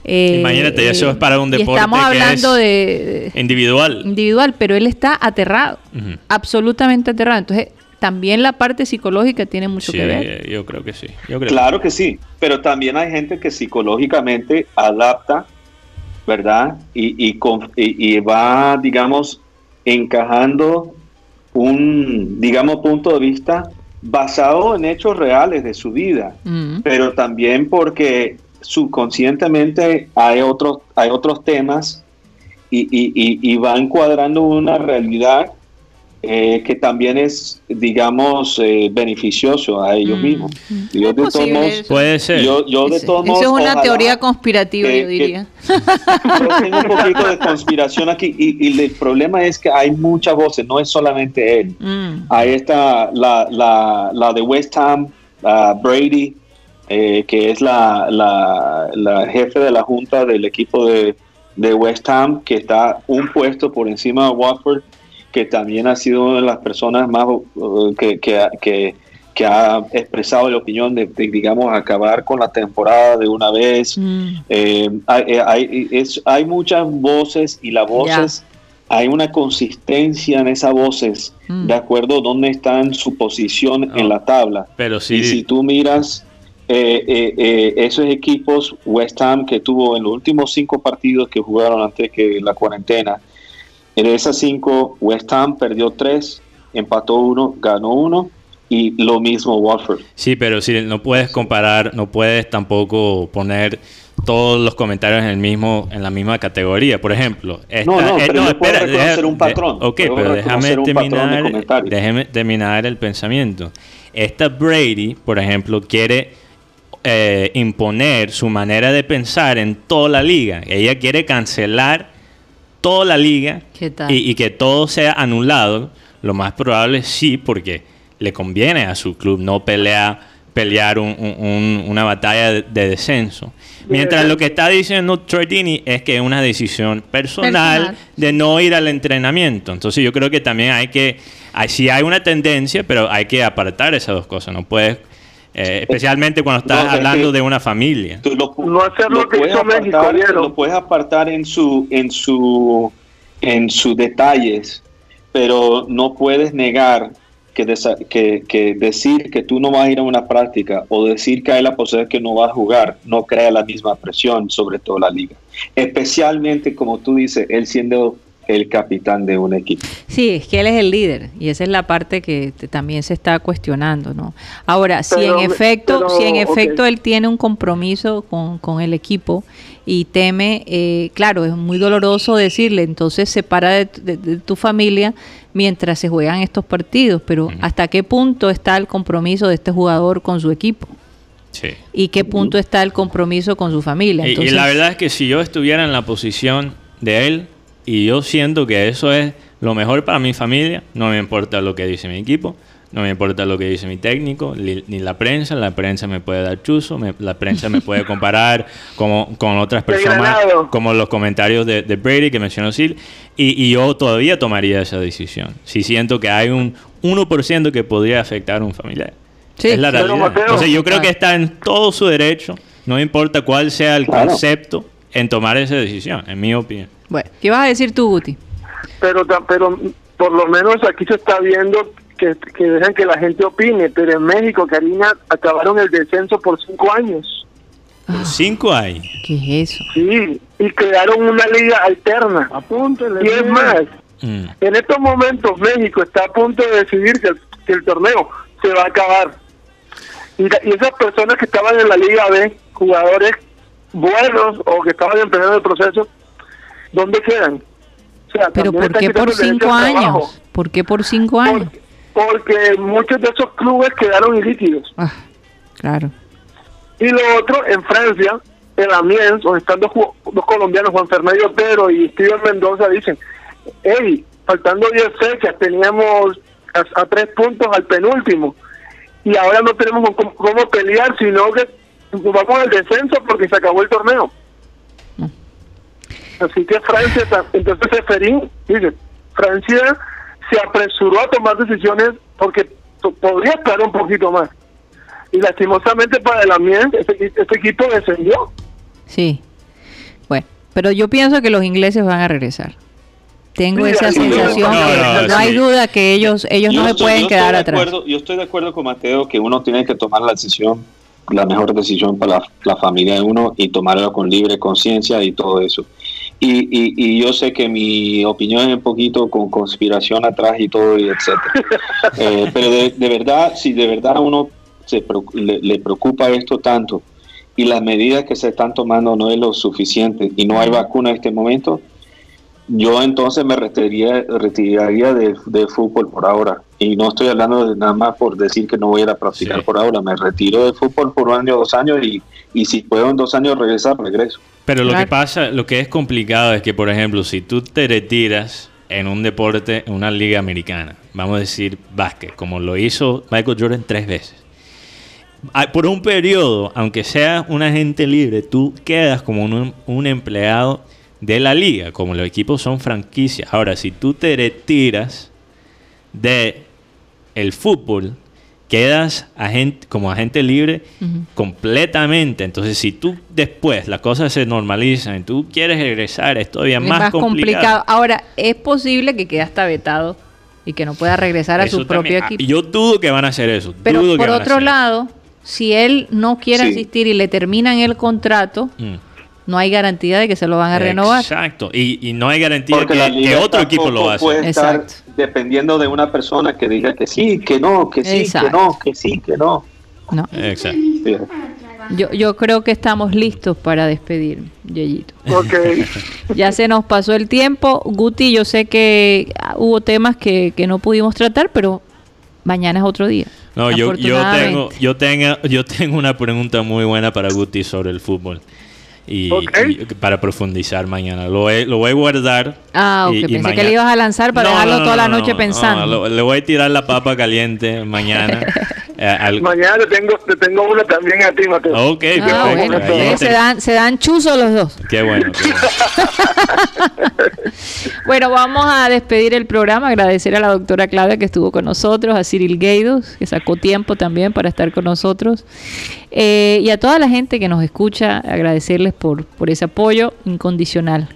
Eh, Imagínate, eso es para un deporte estamos hablando de individual. Individual, pero él está aterrado, absolutamente aterrado. Entonces, también la parte psicológica tiene mucho que ver. Yo creo que sí. claro que sí, pero también hay gente que psicológicamente adapta, ¿verdad? Y, y, y va, digamos, encajando un, digamos, punto de vista basado en hechos reales de su vida, mm. pero también porque subconscientemente hay otros, hay otros temas y, y, y, va encuadrando una realidad eh, que también es, digamos, eh, beneficioso a ellos mm. mismos. Yo de todos Puede ser. Yo, yo de todos Eso es una teoría conspirativa, yo diría. yo tengo un poquito de conspiración aquí y, el problema es que hay muchas voces, no es solamente él. Mm. Ahí está la, la, la de West Ham, Brady, eh, que es la, la, la, jefe de la junta del equipo de, de West Ham, que está un puesto por encima de Watford que también ha sido una de las personas más uh, que, que, que, ha expresado la opinión de, digamos, acabar con la temporada de una vez. Mm. Eh, hay, eh, hay, es, hay, muchas voces y las voces, hay una consistencia en esas voces, mm. de acuerdo a dónde están su posición en la tabla. Pero sí. Y si tú miras... Eh, esos equipos, West Ham que tuvo en los últimos cinco partidos que jugaron antes que la cuarentena, En esas cinco, West Ham perdió tres, empató uno, ganó uno y lo mismo Watford. Sí, pero si no puedes comparar, no puedes tampoco poner todos los comentarios en el mismo en la misma categoría. Por ejemplo, no, no, pero no, espera, reconocer un patrón. ok, pero déjame terminar, déjame terminar el pensamiento. Esta Brady, por ejemplo, quiere eh, imponer su manera de pensar en toda la liga. Ella quiere cancelar toda la liga y, que todo sea anulado. Lo más probable sí, porque le conviene a su club no pelea, pelear una batalla de, descenso. Mientras lo que está diciendo Tordini es que es una decisión personal, de no ir al entrenamiento. Entonces yo creo que también hay que, sí hay una tendencia, pero hay que apartar esas dos cosas. No puedes eh, especialmente cuando estás hablando de una familia. no hacer lo, que puedes apartar, lo puedes apartar en su en su en sus detalles, pero no puedes negar que, que, decir que tú no vas a ir a una práctica o decir que hay la posibilidad que no vas a jugar no crea la misma presión sobre toda la liga. Especialmente, como tú dices, él siendo el capitán de un equipo. Sí, es que él es el líder y esa es la parte que también se está cuestionando, ¿no? Ahora, si en efecto, si en efecto él tiene un compromiso con, con el equipo y teme, eh, claro, es muy doloroso decirle, entonces separa de, de, tu familia mientras se juegan estos partidos, pero ¿hasta qué punto está el compromiso de este jugador con su equipo? Sí. ¿Y qué punto está el compromiso con su familia? y la verdad es que si yo estuviera en la posición de él, y yo siento que eso es lo mejor para mi familia. No me importa lo que dice mi equipo, no me importa lo que dice mi técnico, ni, la prensa. La prensa me puede dar chuzo, la prensa me puede comparar con, con otras personas, como los comentarios de, Brady que mencionó Sil. Y, yo todavía tomaría esa decisión. Si siento que hay un 1% que podría afectar a un familiar. Sí, es la realidad. Entonces yo creo que está en todo su derecho, no importa cuál sea el concepto, en tomar esa decisión, en mi opinión. Bueno, ¿qué vas a decir tú, Guti? Pero, pero por lo menos aquí se está viendo que, que dejan que la gente opine, pero en México, Karina, acabaron el descenso por cinco años. ¿Por cinco años? ¿Qué es eso? Sí, y crearon una liga alterna. Apúntele. Y es más, mm. en estos momentos México está a punto de decidir que el, torneo se va a acabar. Y, y, esas personas que estaban en la Liga B, jugadores buenos o que estaban empezando el proceso, ¿dónde quedan? Pero ¿por qué por cinco años? ¿Por qué por cinco años? Porque, muchos de esos clubes quedaron ilíquidos. Ah, claro. Y lo otro, en Francia, en Amiens, donde están dos, colombianos, Juan Fernando Otero y Steven Mendoza, dicen, hey, faltando 10 fechas, teníamos a, tres puntos al penúltimo. Y ahora no tenemos cómo pelear, sino que vamos al descenso porque se acabó el torneo. Así que Francia, entonces Seferín dice, Francia se apresuró a tomar decisiones porque podría estar un poquito más. Y lastimosamente para el ambiente, este, equipo descendió. Sí. Bueno, pero yo pienso que los ingleses van a regresar. Tengo esa sensación. No, hay duda que ellos ellos no se pueden quedar atrás. yo estoy de acuerdo con Mateo que uno tiene que tomar la decisión, la mejor decisión para la familia de uno y tomarlo con libre conciencia y todo eso. Y, y, yo sé que mi opinión es un poquito con conspiración atrás y todo, y etcétera. Eh, pero de, verdad, si de verdad a uno se, le, preocupa esto tanto y las medidas que se están tomando no es lo suficiente y no hay vacuna en este momento, yo entonces me retiraría, retiraría del de fútbol por ahora. Y no estoy hablando de nada más por decir que no voy a ir a practicar por ahora. Me retiro del fútbol por un año, dos años y, y si puedo en dos años regresar, regreso. Pero lo que pasa, lo que es complicado es que, por ejemplo, si tú te retiras en un deporte, en una liga americana, vamos a decir básquet, como lo hizo Michael Jordan tres veces. Ah, por un periodo, aunque seas un agente libre, tú quedas como un, un empleado de la liga, como los equipos son franquicias. Ahora, si tú te retiras de el fútbol, quedas agente, como agente libre completamente. Entonces, si tú después las cosas se normalizan y tú quieres regresar, es todavía más, complicado. Ahora, es posible que quede hasta vetado y que no pueda regresar a su propio ah, equipo. Yo dudo que van a hacer eso. Pero por otro lado, si él no quiere asistir y le terminan el contrato, mm. No hay garantía de que se lo van a renovar. Exacto, y, no hay garantía que, otro equipo lo hace. Puede estar dependiendo de una persona que diga que sí, que no, que sí, que no, que sí, que no. No. Exacto. Yo, yo creo que estamos listos para despedir, Yeyito. Okay. ya se nos pasó el tiempo. Guti, yo sé que hubo temas que, que no pudimos tratar, pero mañana es otro día. No, yo, yo, tengo, yo, tengo, yo tengo una pregunta muy buena para Guti sobre el fútbol y, para profundizar mañana. Lo, voy a guardar. Ah, ok. Pensé que le ibas a lanzar para dejarlo toda la noche pensando. le voy a tirar la papa caliente mañana. Eh, mañana te tengo, te tengo una también a ti, Mateo. Ok, ah, perfecto. se, dan, se dan chuzos los dos. Qué bueno. bueno. vamos a despedir el programa. Agradecer a la doctora Claudia que estuvo con nosotros, a Cyril Gaidos, que sacó tiempo también para estar con nosotros. Eh, y a toda la gente que nos escucha, agradecerles por, por ese apoyo incondicional.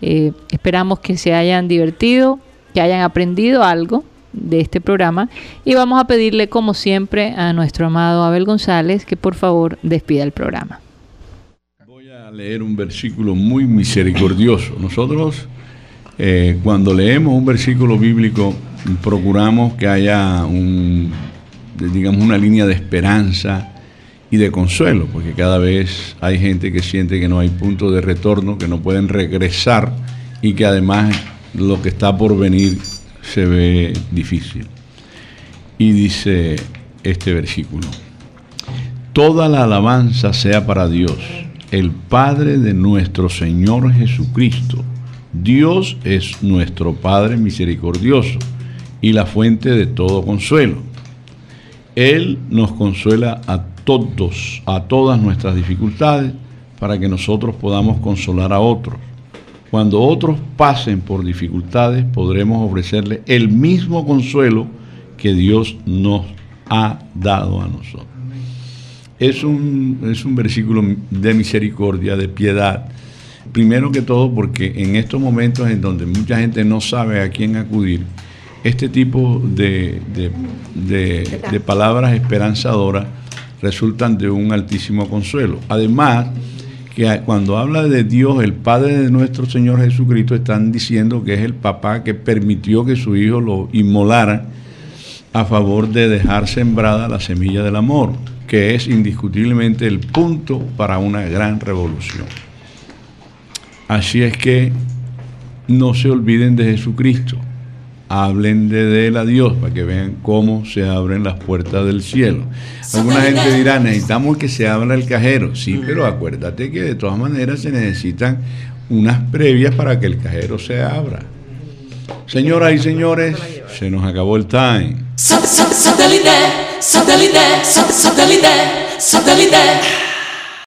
Eh, esperamos que se hayan divertido, que hayan aprendido algo de este programa y vamos a pedirle como siempre a nuestro amado Abel González que por favor despida el programa. Voy a leer un versículo muy misericordioso. Nosotros eh, cuando leemos un versículo bíblico procuramos que haya un, digamos, una línea de esperanza, y de consuelo, porque cada vez hay gente que siente que no hay punto de retorno, que no pueden regresar y que además lo que está por venir se ve difícil. Y dice este versículo, toda la alabanza sea para Dios, el Padre de nuestro Señor Jesucristo. Dios es nuestro Padre misericordioso y la fuente de todo consuelo. Él nos consuela a todos, a todas nuestras dificultades, para que nosotros podamos consolar a otros. Cuando otros pasen por dificultades, podremos ofrecerles el mismo consuelo que Dios nos ha dado a nosotros. Es un, es un versículo de misericordia, de piedad. Primero que todo porque en estos momentos en donde mucha gente no sabe a quién acudir, este tipo de, de palabras esperanzadoras resultan de un altísimo consuelo. Además, que cuando habla de Dios, el Padre de nuestro Señor Jesucristo, están diciendo que es el papá que permitió que su hijo lo inmolara a favor de dejar sembrada la semilla del amor, que es indiscutiblemente el punto para una gran revolución. Así es que no se olviden de Jesucristo hablen de él a Dios para que vean cómo se abren las puertas del cielo. Alguna gente dirá, necesitamos que se abra el cajero. Sí, pero acuérdate que de todas maneras se necesitan unas previas para que el cajero se abra. Señoras y señores, se nos acabó el time.